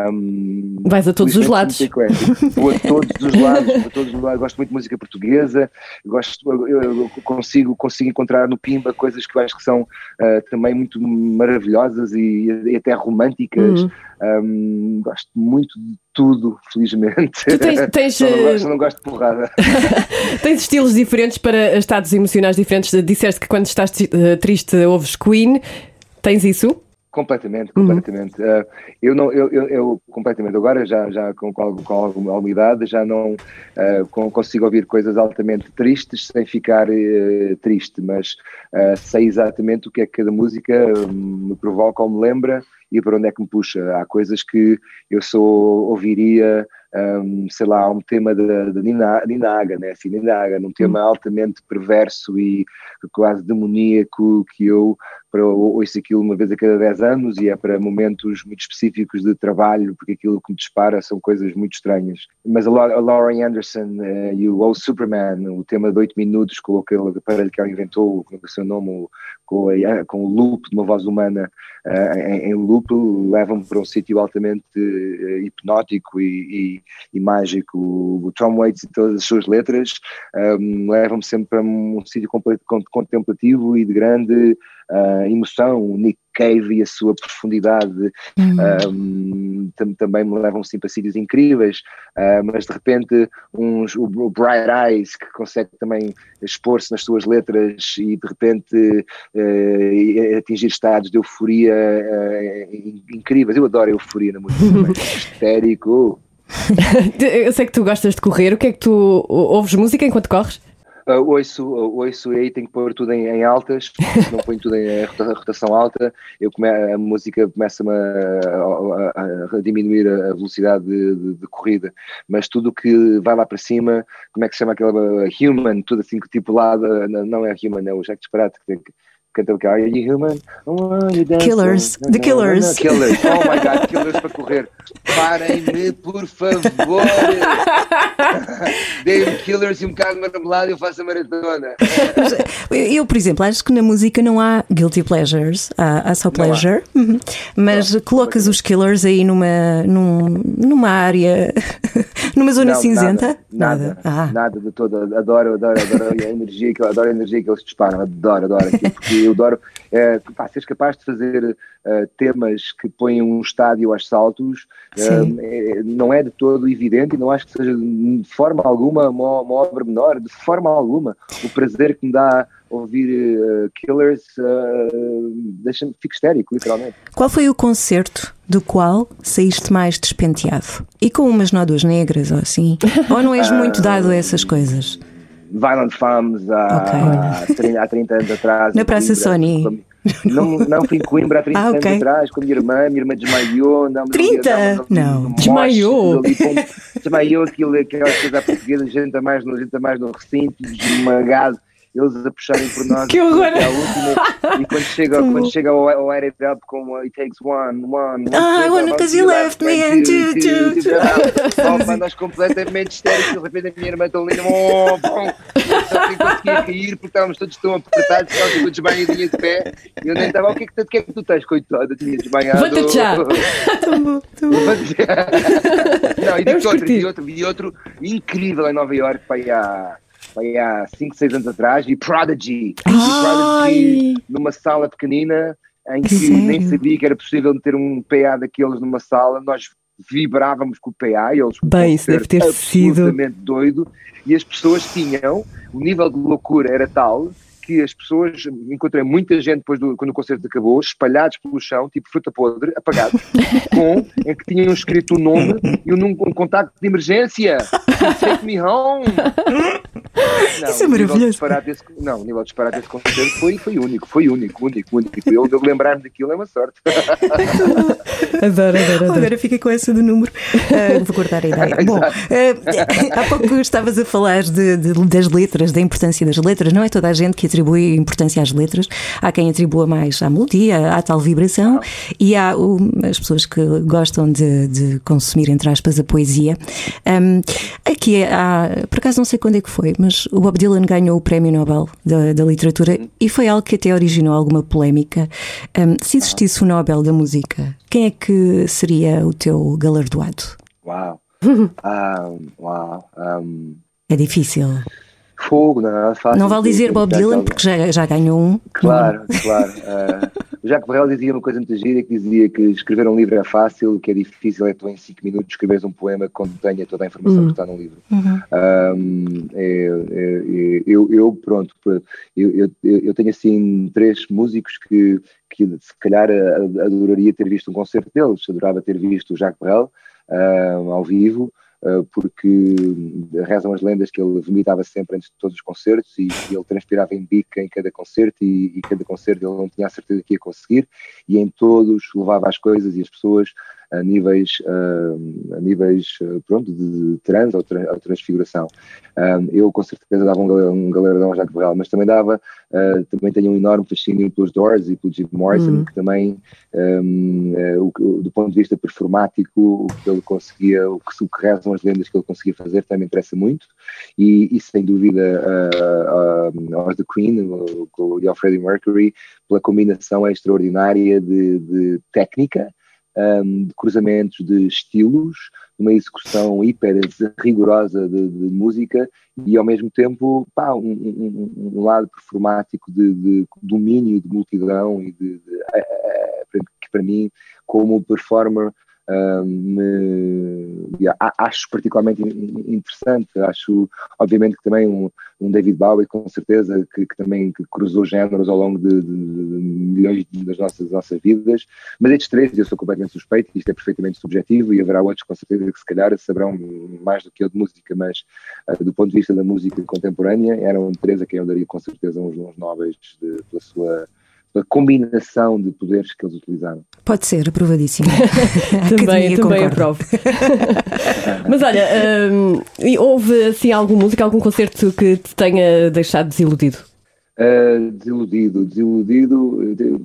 Um, Vais a todos os lados. Vou a todos os lados, a todos os lados. Gosto muito de música portuguesa, gosto, eu, eu consigo, consigo encontrar no Pimba coisas que eu acho que são uh, também muito maravilhosas e, e até românticas. Uhum. Um, gosto muito de tudo, felizmente. Tu tens, tens só, não gosto, não gosto de porrada. tens estilos diferentes para estados emocionais diferentes. Disseste que quando estás eh, triste ouves Queen. Tens isso? Completamente, uhum. completamente. Uhum. Uh, eu não, eu, eu, eu, completamente agora já, já com, com, com alguma idade já não uh, com, consigo ouvir coisas altamente tristes sem ficar uh, triste, mas sei exatamente o que é que cada música me provoca ou me lembra e para onde é que me puxa. Há coisas que eu só ouviria um, sei lá, um tema de, Nina, Ninaga, né? Assim, Ninaga, num tema hum. altamente perverso e quase demoníaco que eu para, ouço aquilo uma vez a cada 10 anos e é para momentos muito específicos de trabalho, porque aquilo que me dispara são coisas muito estranhas. Mas a Lauren Anderson uh, e o Oh Superman, o tema de 8 minutos com aquele aparelho que ela inventou, com o seu nome, com, a, com o loop de uma voz humana uh, em, em, loop, levam-me para um sítio altamente uh, hipnótico e, e, e, mágico. O Tom Waits e todas as suas letras um, levam-me sempre para um sítio contemplativo e de grande uh, emoção, o Nick Cave e a sua profundidade uhum. um, também me levam sempre a sítios incríveis, uh, mas de repente uns, o, o, Bright Eyes que consegue também expor-se nas suas letras e de repente uh, atingir estados de euforia incríveis. Eu adoro a euforia na música, também. histérico. Eu sei que tu gostas de correr, o que é que tu ouves música enquanto corres? Uh, ouço, uh, ouço e aí tenho que pôr tudo em, em altas, se não ponho tudo em rotação alta, eu come, a música começa-me a, a, a, diminuir a velocidade de, de, de, corrida, mas tudo que vai lá para cima, como é que se chama aquela uh, human, tudo assim que tipo lá, não é human, é o Jack Disparate que tem que canta o Are You Human? Killers, The Killers. Killers, oh my god, Killers para correr. Parem-me, por favor. Deem-me Killers e um bocado de marmelada e eu faço a maratona. eu, por exemplo, acho que na música não há guilty pleasures, há, há só pleasure, uhum. mas não, colocas os Killers aí numa, num, numa área, numa zona não, cinzenta? Nada, nada, ah. nada de todo. Adoro, adoro, adoro a energia que, adoro a energia que eles disparam, adoro, adoro. Porque eu adoro é, pá, seres capaz de fazer uh, temas que põem um estádio aos saltos, uh, é, não é de todo evidente e não acho que seja de forma alguma uma, uma obra menor, de forma alguma. O prazer que me dá ouvir uh, Killers uh, deixa-me, fico histérico, literalmente. Qual foi o concerto do qual saíste mais despenteado? E com umas nódoas negras ou assim? ou não és muito dado a essas coisas? Violent Femmes há, okay. 30, há 30 anos atrás. Na Praça Sony. Não, não fui em Coimbra há 30 ah, okay. anos atrás com a minha irmã, minha irmã desmaiou. Não, 30? Não, desmaiou. desmaiou aquilo, aquela coisa portuguesa, gente a mais gente a mais no recinto, desmagado eles a puxarem por nós que horror. última e quando chega, quando chega ao, ao Air It Up com It Takes One, One, Ah, I one because you left me and two, two, two. Oh, nós completamente histéricos, de repente a minha irmã tão linda, oh, bom, só que conseguia cair porque estávamos todos tão apertados, estávamos todos desmaiadinha de pé e eu nem estava, o que é que, que, é que tu tens, coitada, tinha desmaiado. Levanta-te já! Não, e digo outro, e outro, e outro incrível em Nova Iorque, para há foi há 5, 6 anos atrás, e Prodigy. E Prodigy numa sala pequenina. em que Sério? nem sabia que era possível meter um PA daqueles numa sala, nós vibrávamos com o PA, eles Bem, isso deve ter sido- absolutamente doido, e as pessoas tinham, o nível de loucura era tal que as pessoas, encontrei muita gente depois do, quando o concerto acabou, espalhados pelo chão, tipo fruta podre, apagados, com, em que tinham escrito o nome e um, um contacto de emergência. Take me home. Não, Isso é nível maravilhoso. disparate desse- não, o nível de disparate desse concerto foi, foi único, foi único, único, único. Eu, eu lembrar-me daquilo é uma sorte. Adoro, adoro, adoro. Agora fica com essa do número. Ah, vou guardar a ideia. Bom, ah, há pouco estavas a falar de- de- das letras, da importância das letras. Não é toda a gente que atribui importância às letras. Há quem atribua mais à melodia, à tal vibração, e há o- as pessoas que gostam de, de consumir, entre aspas, a poesia. Ahm, aqui há, por acaso não sei quando é que foi, mas o Bob Dylan ganhou o Prémio Nobel da, da Literatura e foi algo que até originou alguma polémica. Ahm, se existisse o Nobel da Música, quem é que seria o teu galardoado? Uau. Ah, uau. Um, É difícil. Fogo, não é fácil. Não vale dizer Bob Dylan, porque já, já ganhou um. Claro, claro. Ah, o Jacques Brel dizia uma coisa muito gira, que dizia que escrever um livro é fácil, o que é difícil é tu em 5 minutos escreveres um poema que contenha toda a informação que está no livro. Uhum. Um, é- é- é- eu, eu, pronto, eu, eu, eu tenho assim três músicos que, que se calhar adoraria ter visto um concerto deles, adorava ter visto o Jacques Brel um, ao vivo, uh, porque rezam as lendas que ele vomitava sempre antes de todos os concertos e, e ele transpirava em bica em cada concerto e, e cada concerto ele não tinha a certeza que ia conseguir e em todos levava as coisas e as pessoas a níveis, uh, a níveis uh, pronto, de trans ou, tra- ou transfiguração. Um, eu com certeza dava um, gal- galardão ao Jacques Brel, mas também dava, também tenho um enorme fascínio pelos Doors e pelo Jim Morrison, Uhum. que também, um, o do ponto de vista performático, o que ele conseguia, o que, o que rezam as lendas que ele conseguia fazer também me interessa muito, e, e sem dúvida uh, uh, aos The Queen o- e ao Freddie Mercury, pela combinação extraordinária de, de técnica, um, de cruzamentos de estilos, uma execução hiper rigorosa de, de música e ao mesmo tempo pá, um, um- um lado performático de, de domínio de multidão e de, que para mim como performer me- acho particularmente in- interessante. Acho obviamente que também um, um David Bowie com certeza que, que também que cruzou géneros ao longo de, de- de milhões das nossas, nossas vidas. Mas estes três, eu sou completamente suspeito, isto é perfeitamente subjetivo e haverá outros com certeza que se calhar saberão mais do que eu de música, mas uh, do ponto de vista da música contemporânea, eram três a quem eu daria com certeza uns, uns nobres de- pela sua pela combinação de poderes que eles utilizaram. Pode ser, aprovadíssimo. A Também, também aprovo. Mas olha, hum, e houve assim alguma música, algum concerto que te tenha deixado desiludido? Uh, desiludido, desiludido, de-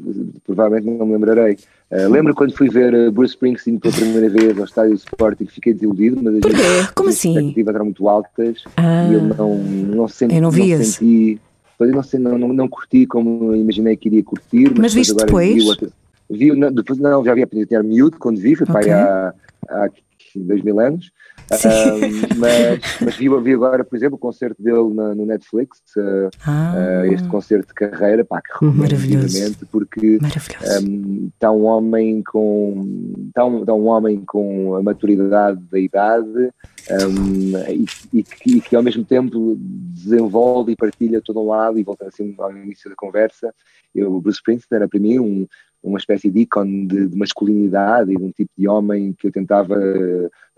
provavelmente não me lembrarei. Uh, lembro quando fui ver uh, Bruce Springsteen pela primeira vez ao estádio Sporting, fiquei desiludido, mas as Como as assim? expectativas eram muito altas Ah. e eu não, não senti. Eu não vi esse. senti pois não, sei, não, não, não curti como imaginei que iria curtir. Mas viste agora depois? Vi, outra- vi, não, depois, não, já vi a tinha miúdo quando vi, foi para Ok. aí há, há dois mil anos. Mas mas vi, vi agora, por exemplo, o concerto dele na- no Netflix, ah, Ah, ah, este concerto de carreira, pá, que Maravilhoso. porque maravilhoso. um, está um homem com está um, está um homem com a maturidade da idade um, e, e que, e que ao mesmo tempo desenvolve e partilha todo um lado e voltando assim ao início da conversa eu, o Bruce Springsteen era para mim um, uma espécie de ícone de, de masculinidade e de um tipo de homem que eu tentava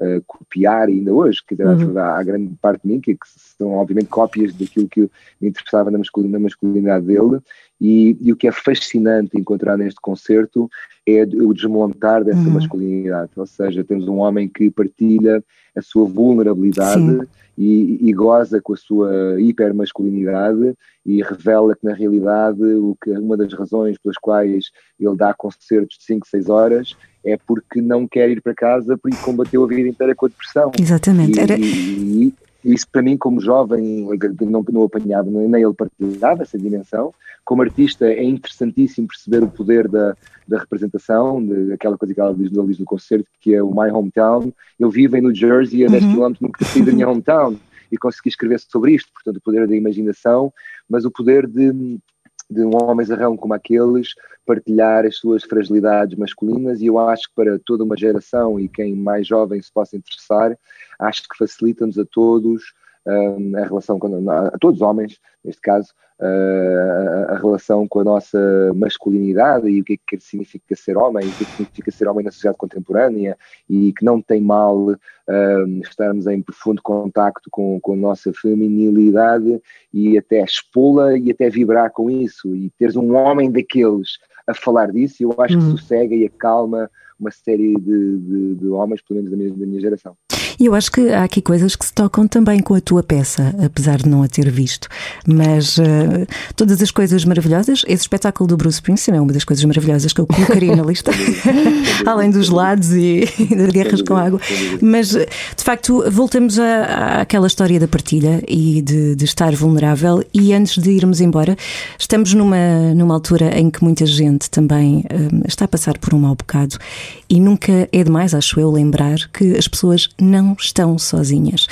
uh, copiar ainda hoje, que Uhum. há, há grande parte de mim que, que são obviamente cópias daquilo que me interessava na, masculin- na masculinidade dele e, e o que é fascinante encontrar neste concerto é o desmontar dessa Uhum. masculinidade, ou seja, temos um homem que partilha a sua vulnerabilidade e, e goza com a sua hipermasculinidade e revela que na realidade o que, uma das razões pelas quais ele dá concertos de 5, 6 horas é porque não quer ir para casa porque combateu a vida inteira com a depressão. Exatamente. E, Era, e- e isso para mim, como jovem, não, não apanhava, nem ele partilhava essa dimensão. Como artista, é interessantíssimo perceber o poder da, da representação, de, aquela coisa que ela diz, ele diz no concerto, que é o My Hometown. Eu vivo em New Jersey, a 10 Uhum. km nunca saí da minha hometown, e consegui escrever sobre isto. Portanto, o poder da imaginação, mas o poder de de um homem zarrão como aqueles partilhar as suas fragilidades masculinas. E eu acho que para toda uma geração e quem mais jovem se possa interessar, acho que facilita-nos a todos um, a relação a, todos os homens, neste caso, uh, a relação com a nossa masculinidade e o que é que significa ser homem, e o que é que significa ser homem na sociedade contemporânea e que não tem mal uh, estarmos em profundo contacto com, com a nossa feminilidade e até expô-la e até vibrar com isso e teres um homem daqueles a falar disso, eu acho que hum. sossega e acalma uma série de, de, de homens, pelo menos da minha, da minha geração. E eu acho que há aqui coisas que se tocam também com a tua peça, apesar de não a ter visto. Mas uh, todas as coisas maravilhosas, esse espetáculo do Bruce Springsteen é uma das coisas maravilhosas que eu colocaria na lista, além dos lados e, e das guerras com água. Mas, de facto, voltamos à, àquela história da partilha e de, de, estar vulnerável. E antes de irmos embora, estamos numa, numa altura em que muita gente também uh, está a passar por um mau bocado e nunca é demais, acho eu, lembrar que as pessoas não estão sozinhas.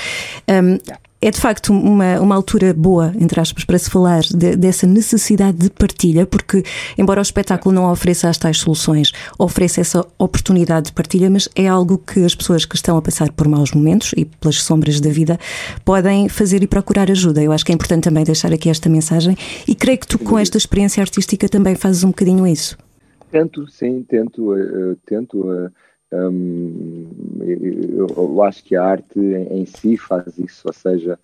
Um, é de facto uma, uma altura boa, entre aspas, para se falar de, dessa necessidade de partilha, porque, embora o espetáculo não ofereça as tais soluções, oferece essa oportunidade de partilha, mas é algo que as pessoas que estão a passar por maus momentos e pelas sombras da vida podem fazer e procurar ajuda. Eu acho que é importante também deixar aqui esta mensagem e creio que tu, com esta experiência artística, também fazes um bocadinho isso. Tento, sim, tento, uh, tento. Uh, um, eu, acho que a arte em, si faz isso, ou seja,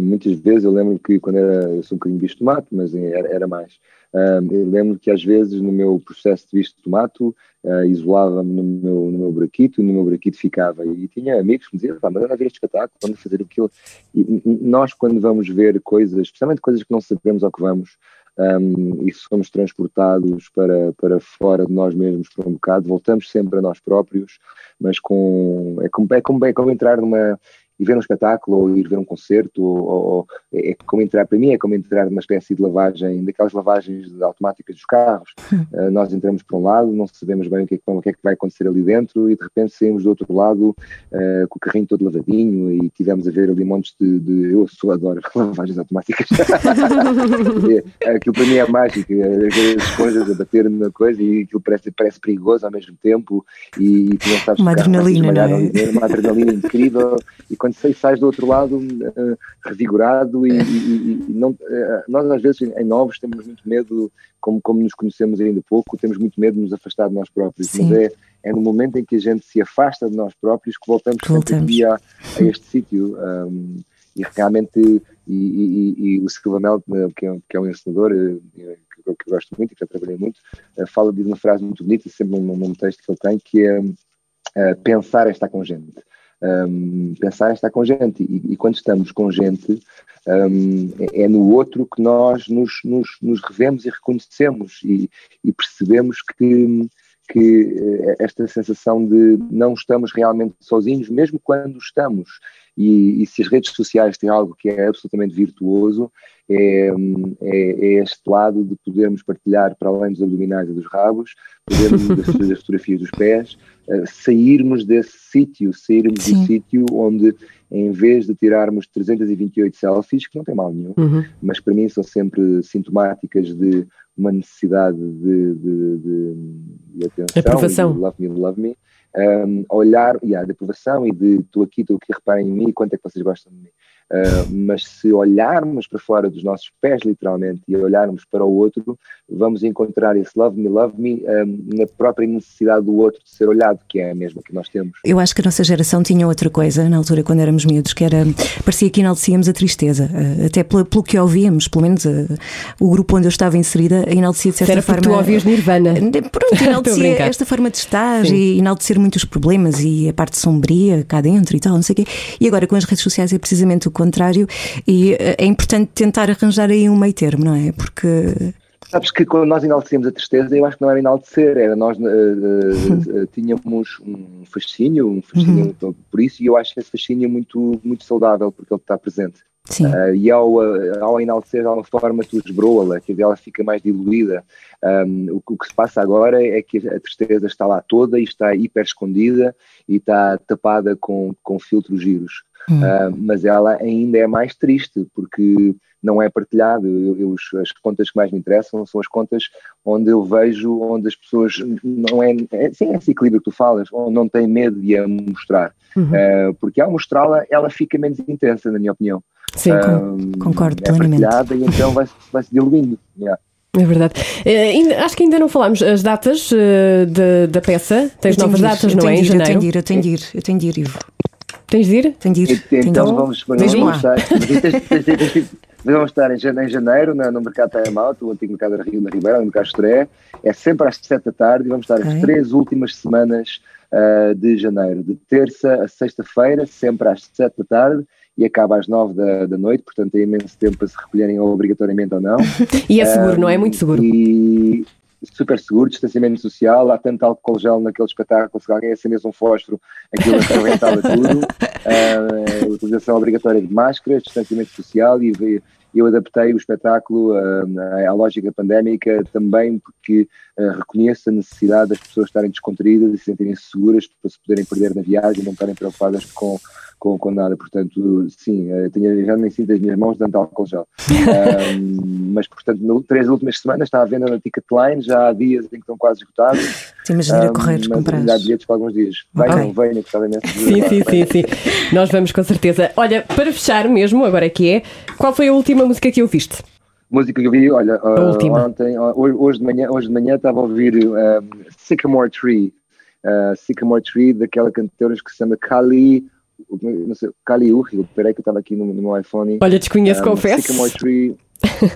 muitas vezes eu lembro que quando era, eu sou um bocadinho bicho de mas era, mais. eu lembro que às vezes no meu processo de visto de tomate uh, isolava-me no meu, no meu braquito e no meu braquito ficava. E tinha amigos que me diziam, mas anda ver este espetáculo, a fazer aquilo. E nós, quando vamos ver coisas, especialmente coisas que não sabemos ao que vamos, um, e somos transportados para, para fora de nós mesmos por um bocado, voltamos sempre a nós próprios, mas com, é, como, é, como, é como entrar numa, e ver um espetáculo ou ir ver um concerto, ou, ou, é, é como entrar, para mim, é como entrar numa espécie de lavagem, daquelas lavagens automáticas dos carros. Uh, nós entramos por um lado, não sabemos bem o que, é, o que, é, que vai acontecer ali dentro e de repente saímos do outro lado uh, com o carrinho todo lavadinho e tivemos a ver ali montes de. de eu sou adoro lavagens automáticas. é, aquilo para mim é mágico, é, as coisas a bater na coisa e aquilo parece, parece perigoso ao mesmo tempo e, e tu não sabes uma adrenalina, não é? uma adrenalina incrível e quando sai, sais do outro lado uh, revigorado e, e, e não, uh, nós às vezes em novos temos muito medo, como, como nos conhecemos ainda pouco, temos muito medo de nos afastar de nós próprios, Sim. mas é, é no momento em que a gente se afasta de nós próprios que voltamos, voltamos. sempre a, a este sítio um, e realmente e, e, e, o Silva Mel, que é, que é um ensinador que, que, eu gosto muito e que já trabalhei muito, fala de uma frase muito bonita, sempre num, num texto que ele tem, que é pensar é estar com gente um, pensar estar com gente. E, e quando estamos com gente, um, é, é no outro que nós nos, nos, nos revemos e reconhecemos e, e percebemos que, que eh, esta sensação de não estamos realmente sozinhos, mesmo quando estamos. E, e, se as redes sociais têm algo que é absolutamente virtuoso, é, é, é, este lado de podermos partilhar, para além dos abdominais e dos rabos, podermos das fotografias dos pés, sairmos desse sítio, sairmos Sim. do sítio onde, em vez de tirarmos 328 selfies, que não tem mal nenhum, uhum. mas para mim são sempre sintomáticas de uma necessidade de, de, de, de atenção, aprovação. love me, love me, um, olhar, yeah, de aprovação e de estou aqui, estou aqui, reparem em mim, quanto é que vocês gostam de mim. Uh, mas se olharmos para fora dos nossos pés, literalmente, e olharmos para o outro, vamos encontrar esse love me, love me um, na própria necessidade do outro de ser olhado, que é a mesma que nós temos. Eu acho que a nossa geração tinha outra coisa, na altura, quando éramos miúdos, que era, parecia que enaltecíamos a tristeza, uh, até pelo, pelo, que ouvíamos, pelo menos uh, o grupo onde eu estava inserida, enaltecia de certa era forma. tu ouvias Nirvana. Pronto, enaltecia esta forma de estar Sim. e enaltecer muitos problemas e a parte sombria cá dentro e tal, não sei o quê. E agora com as redes sociais é precisamente o contrário e eh, é importante tentar arranjar aí um meio termo, não é? Porque Sabes que quando nós enaltecemos a tristeza, eu acho que não era enaltecer, era nós uh, uh, tínhamos um fascínio, um fascínio uhum. por isso, e eu acho esse fascínio muito, muito saudável, porque ele está presente. Uh, e ao, ao enaltecer, de alguma forma, tu esbroa-la, que ela fica mais diluída. Um, o, o, que se passa agora é que a tristeza está lá toda e está hiper escondida e está tapada com, com filtros giros. Uh, mas ela ainda é mais triste, porque não é partilhado. Eu, eu, as contas que mais me interessam são as contas onde eu vejo, onde as pessoas não é, é sim, é esse equilíbrio que tu falas, onde não têm medo de a mostrar. Uhum. Uh, porque ao mostrá-la, ela fica menos intensa, na minha opinião. Sim, uh, concordo é plenamente. e então vai-se vai -se diluindo. Yeah. É verdade. Uh, acho que ainda não falámos as datas uh, de, da peça. Tens novas ir, datas, não é? Em janeiro. Eu tenho de ir, eu tenho de ir, eu tenho de ir, Ivo. Tens de ir? Tenho de ir. Então, vamos, vamos, vamos estar. Vamos estar em janeiro no mercado Time Out, o antigo mercado da Ribeira, no mercado Estoré. É sempre às sete da tarde e vamos estar okay. as três últimas semanas uh, de janeiro, de terça a sexta-feira, sempre às sete da tarde e acaba às nove da, da noite, portanto tem imenso tempo para se recolherem obrigatoriamente ou não. e é seguro, um, não é? Muito seguro. E super seguro, distanciamento social, há tanto álcool gel naquele espetáculo, se alguém acendesse um fósforo, aquilo arrebentava tudo. Uh, utilização obrigatória de máscaras, distanciamento social e eu adaptei o espetáculo uh, à lógica pandémica também porque uh, reconheço a necessidade das pessoas estarem descontraídas e se sentirem seguras para se poderem perder na viagem e não estarem preocupadas com com, com nada, portanto, sim, eh, tenho, já nem sinto as minhas mãos de tanto álcool gel. um, mas, portanto, no, três últimas semanas está à venda na Ticketline, já há dias em que estão quase esgotados. Sim, mas ir a correr, um, comprar. Há bilhetes para alguns dias. Venham, okay. venham, gostava imenso de Sim, sim, sim, sim. Nós vamos com certeza. Olha, para fechar mesmo, agora é que é, qual foi a última música que ouviste? música que eu vi, olha, uh, ontem, hoje de manhã, hoje de manhã estava a ouvir um, Sycamore Tree, uh, Sycamore Tree daquela cantora que se chama Kali não sei, Caliurri, peraí que eu estava aqui no, no meu iPhone. Olha, desconheço, um, confesso. Sycamore Tree.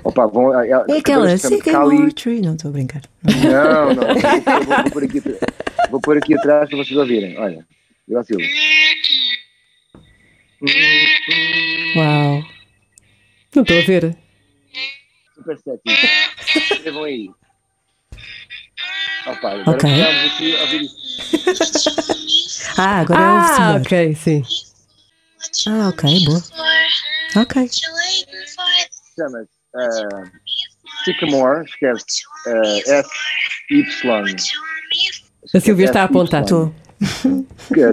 Opa, vão, é, é aquela Sycamore. Tree, não estou a brincar. Não, não, vou, vou, vou, por aqui, vou pôr aqui atrás para vocês ouvirem. Olha, eu assim. Uau. Não estou a ver. Super sexy. Escrevam aí. Opa, agora okay. aqui a ouvir. Ah, agora ah, é o ok, sim. Ah, ok, boa. Ok. Chama-se uh, Sycamore, escreve uh, S-Y. A Silvia está a apontar. Estou.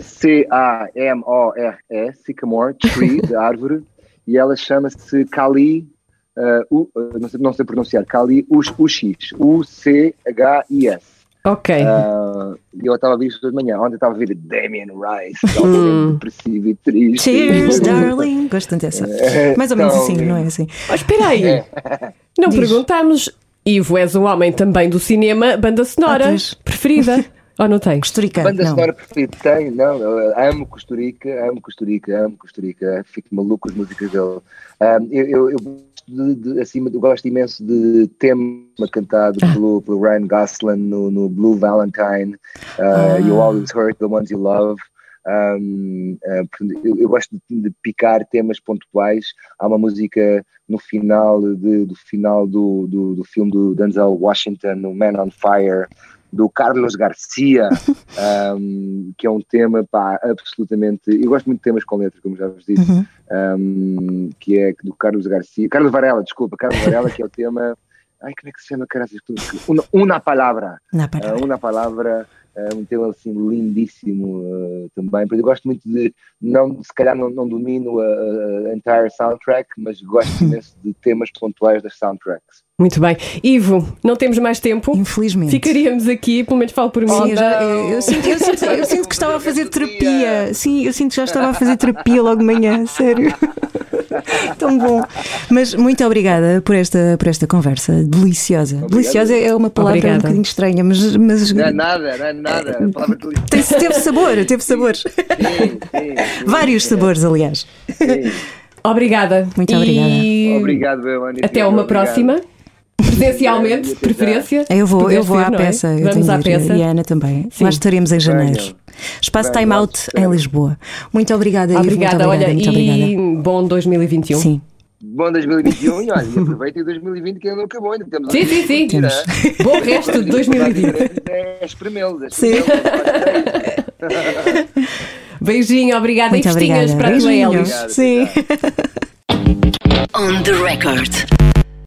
C-A-M-O-R-E, Sycamore, tree, de árvore, e ela chama-se Kali, uh, U, não, sei, não sei pronunciar, Kali U-X, U-C-H-I-S. Ok. Uh, eu estava a ver isto de manhã. Ontem estava a ver Damien Rice, hum. depressivo e triste. Cheers, darling. Gosto tanto dessa. É, Mais ou menos então, assim, não é assim? Mas espera aí. É. Não Diz. perguntámos. Ivo, és um homem também do cinema, banda sonora ah, preferida. Ou não tem? Costurica. Banda não. sonora preferida tem, não. Amo Costurica, amo Costurica, amo Costurica. Fico maluco com as músicas dele. Um, ah, eu, eu, eu de, de, acima, eu gosto imenso de tema cantado ah. pelo, pelo Ryan Gosling no, no Blue Valentine, uh, ah. You Always Hurt the Ones You Love. Um, uh, eu, eu, gosto de, de, picar temas pontuais. Há uma música no final, de, do, final do, do, do filme do Denzel Washington, no Man on Fire, do Carlos Garcia, um, que é um tema pá, absolutamente. Eu gosto muito de temas com letras, como já vos disse, uhum. um, que é do Carlos Garcia, Carlos Varela, desculpa, Carlos Varela, que é o tema. Ai, como é que se chama? Uma, uma palavra. Palavra. Uh, uma palavra é um tema assim lindíssimo uh, também. Eu gosto muito de, não, se calhar não, não domino a, a entire soundtrack, mas gosto imenso de temas pontuais das soundtracks. Muito bem. Ivo, não temos mais tempo. Infelizmente. Ficaríamos aqui, pelo menos falo por mim. Sim, eu, já, eu, eu, sinto, eu, sinto, eu sinto que estava a fazer terapia. Sim, eu sinto que já estava a fazer terapia logo de manhã, sério. Tão bom. Mas muito obrigada por esta, por esta conversa deliciosa. Obrigado. Deliciosa é uma palavra obrigada. um bocadinho estranha, mas. mas... Não é nada, não é nada. Teve, teve sabor, teve sabores. Sim, sim, sim, Vários sabores, aliás. Obrigada. Muito obrigada. E... Obrigado, Belani. Até uma obrigado. próxima. Presencialmente, preferência. Eu vou, eu vou à né? peça. Eu Vamos à peça. E a Ana também. Sim. Nós estaremos em janeiro. Espaço Time Out em Lisboa. Muito obrigada, Obrigada, muito olha, muito e obrigada. bom 2021. Sim. Bom 2021 e olha, aproveitem 2020 que ainda não acabou, ainda temos Sim, sim, sim. Temos. Bom resto de 2020. É espremê-los. Sim. Beijinho, obrigada. Muito e festinhas para a tua Elis. Sim. On the record.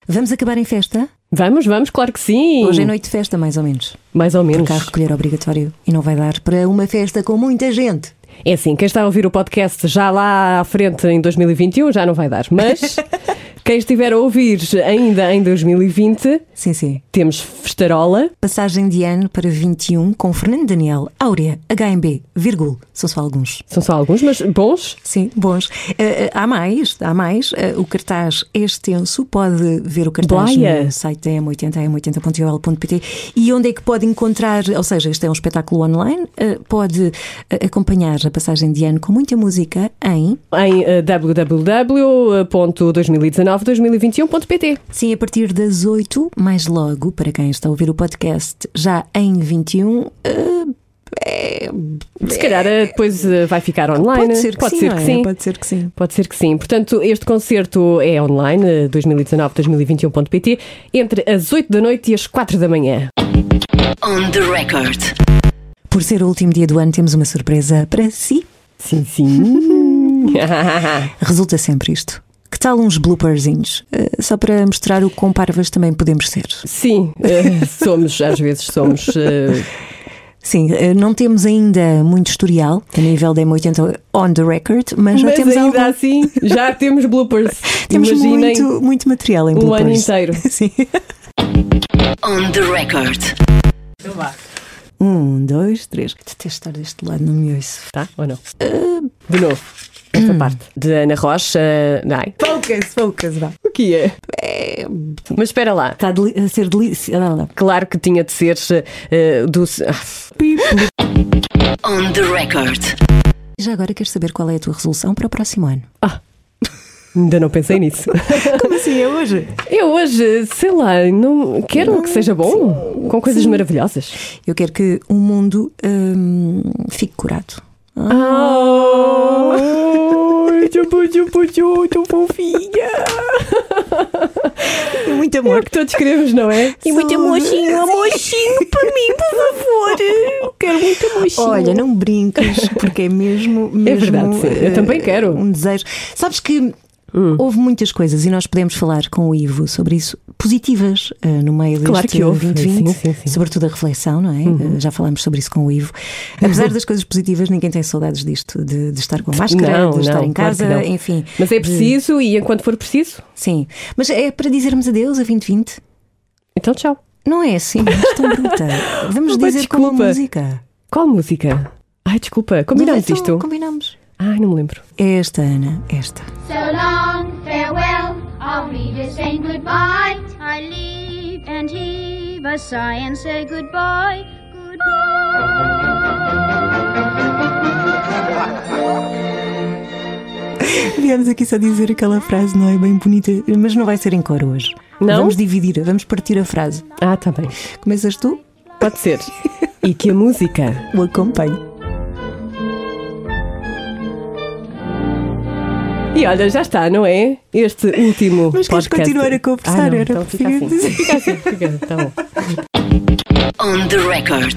Vamos acabar em festa? Vamos, vamos, claro que sim. Hoje é noite de festa, mais ou menos. Mais ou menos. Porque há recolher obrigatório e não vai dar para uma festa com muita gente. É assim, quem está a ouvir o podcast já lá à frente em 2021 já não vai dar, mas Quem estiver a ouvir ainda em 2020, sim, sim. temos Festarola. Passagem de ano para 21 com Fernando Daniel, Áurea, HMB, Virgul. São só alguns. São só alguns, mas bons? Sim, bons. Uh, há mais, há mais. Uh, o cartaz é extenso, pode ver o cartaz no site m80m80.ol.pt. E onde é que pode encontrar? Ou seja, este é um espetáculo online, uh, pode acompanhar a passagem de ano com muita música em. Em uh, www.2019 2021.pt. Sim, a partir das 8, mais logo, para quem está a ouvir o podcast já em 21. Uh... Eh, é, Se calhar é, eh, depois eh, vai ficar online. Pode ser que, pode sim, ser que é? sim, Pode ser que sim. Pode ser que sim. Portanto, este concerto é online, 2019-2021.pt, entre as 8 da noite e as 4 da manhã. On the record. Por ser o último dia do ano, temos uma surpresa para si. Sim, sim. Resulta sempre isto. Que tal uns blooperzinhos? Eh, só para mostrar o quão parvas também podemos ser. sim, eh, somos, às vezes somos. eh, Sim, não temos ainda muito historial a nível da M80 on the record, mas, já mas temos ainda algum- assim, já temos bloopers. temos Imaginem muito, muito material em um ano bloopers. inteiro. Sim. On the record. Um, dois, três. Detesto estar deste lado, não me ouço. Tá? Ou não? De novo, esta parte. De Ana Rocha. Não. Focus, focus, vá. O que é? Mas espera lá. Está a ser delicioso. Claro que tinha de ser eh, do. Ah, On the record. Já agora queres saber qual é a tua resolução para o próximo ano? ainda não pensei nisso. Como assim é hoje? Eu hoje, sei lá, não quero que seja bom, com coisas maravilhosas. Eu quero que o mundo hum, fique curado. Ai, chupu, chupu, chu, tão fofinha. E muito É o que todos queremos, não é? E muito amorzinho, amorzinho para mim, por favor. Quero muito amorzinho. Olha, não brinques, porque é mesmo. mesmo verdade, sim. Eu eh, também quero. Um desejo. Sabes que. Houve muitas coisas e nós podemos falar com o Ivo sobre isso, positivas eh, no meio deste Claro que houve. 2020, Sim, sim, sim. sobretudo a reflexão, não é? Eh, já falámos sobre isso com o Ivo. Apesar das coisas positivas, ninguém tem saudades disto, de, de estar com a máscara, Não, de estar não, em claro casa, não. enfim. Mas é preciso e enquanto for preciso, Sim, mas é para dizermos adeus a 2020. então tchau. Não é assim, mas tão bruta. Vamos Opa, dizer com a desculpa. música. Qual música? Ai, desculpa, combinamos Então, isto? Combinamos. Ai, não me lembro. É esta, Ana, esta. So long, farewell, I'll read it saying goodbye. I leave and heave a sigh and say goodbye, Viemos aqui só dizer aquela frase, não é bem bonita, mas não vai ser em cor hoje. Não? Vamos dividir, vamos partir a frase. Ah, tá bem. Começas tu, Pode ser. E que a música o acompanho. E olha, já está, não é? Este último Mas queres podcast. continuar a conversar? Ah, não, Era então o que fica assim. Fica assim, fica, tá bom. On the record.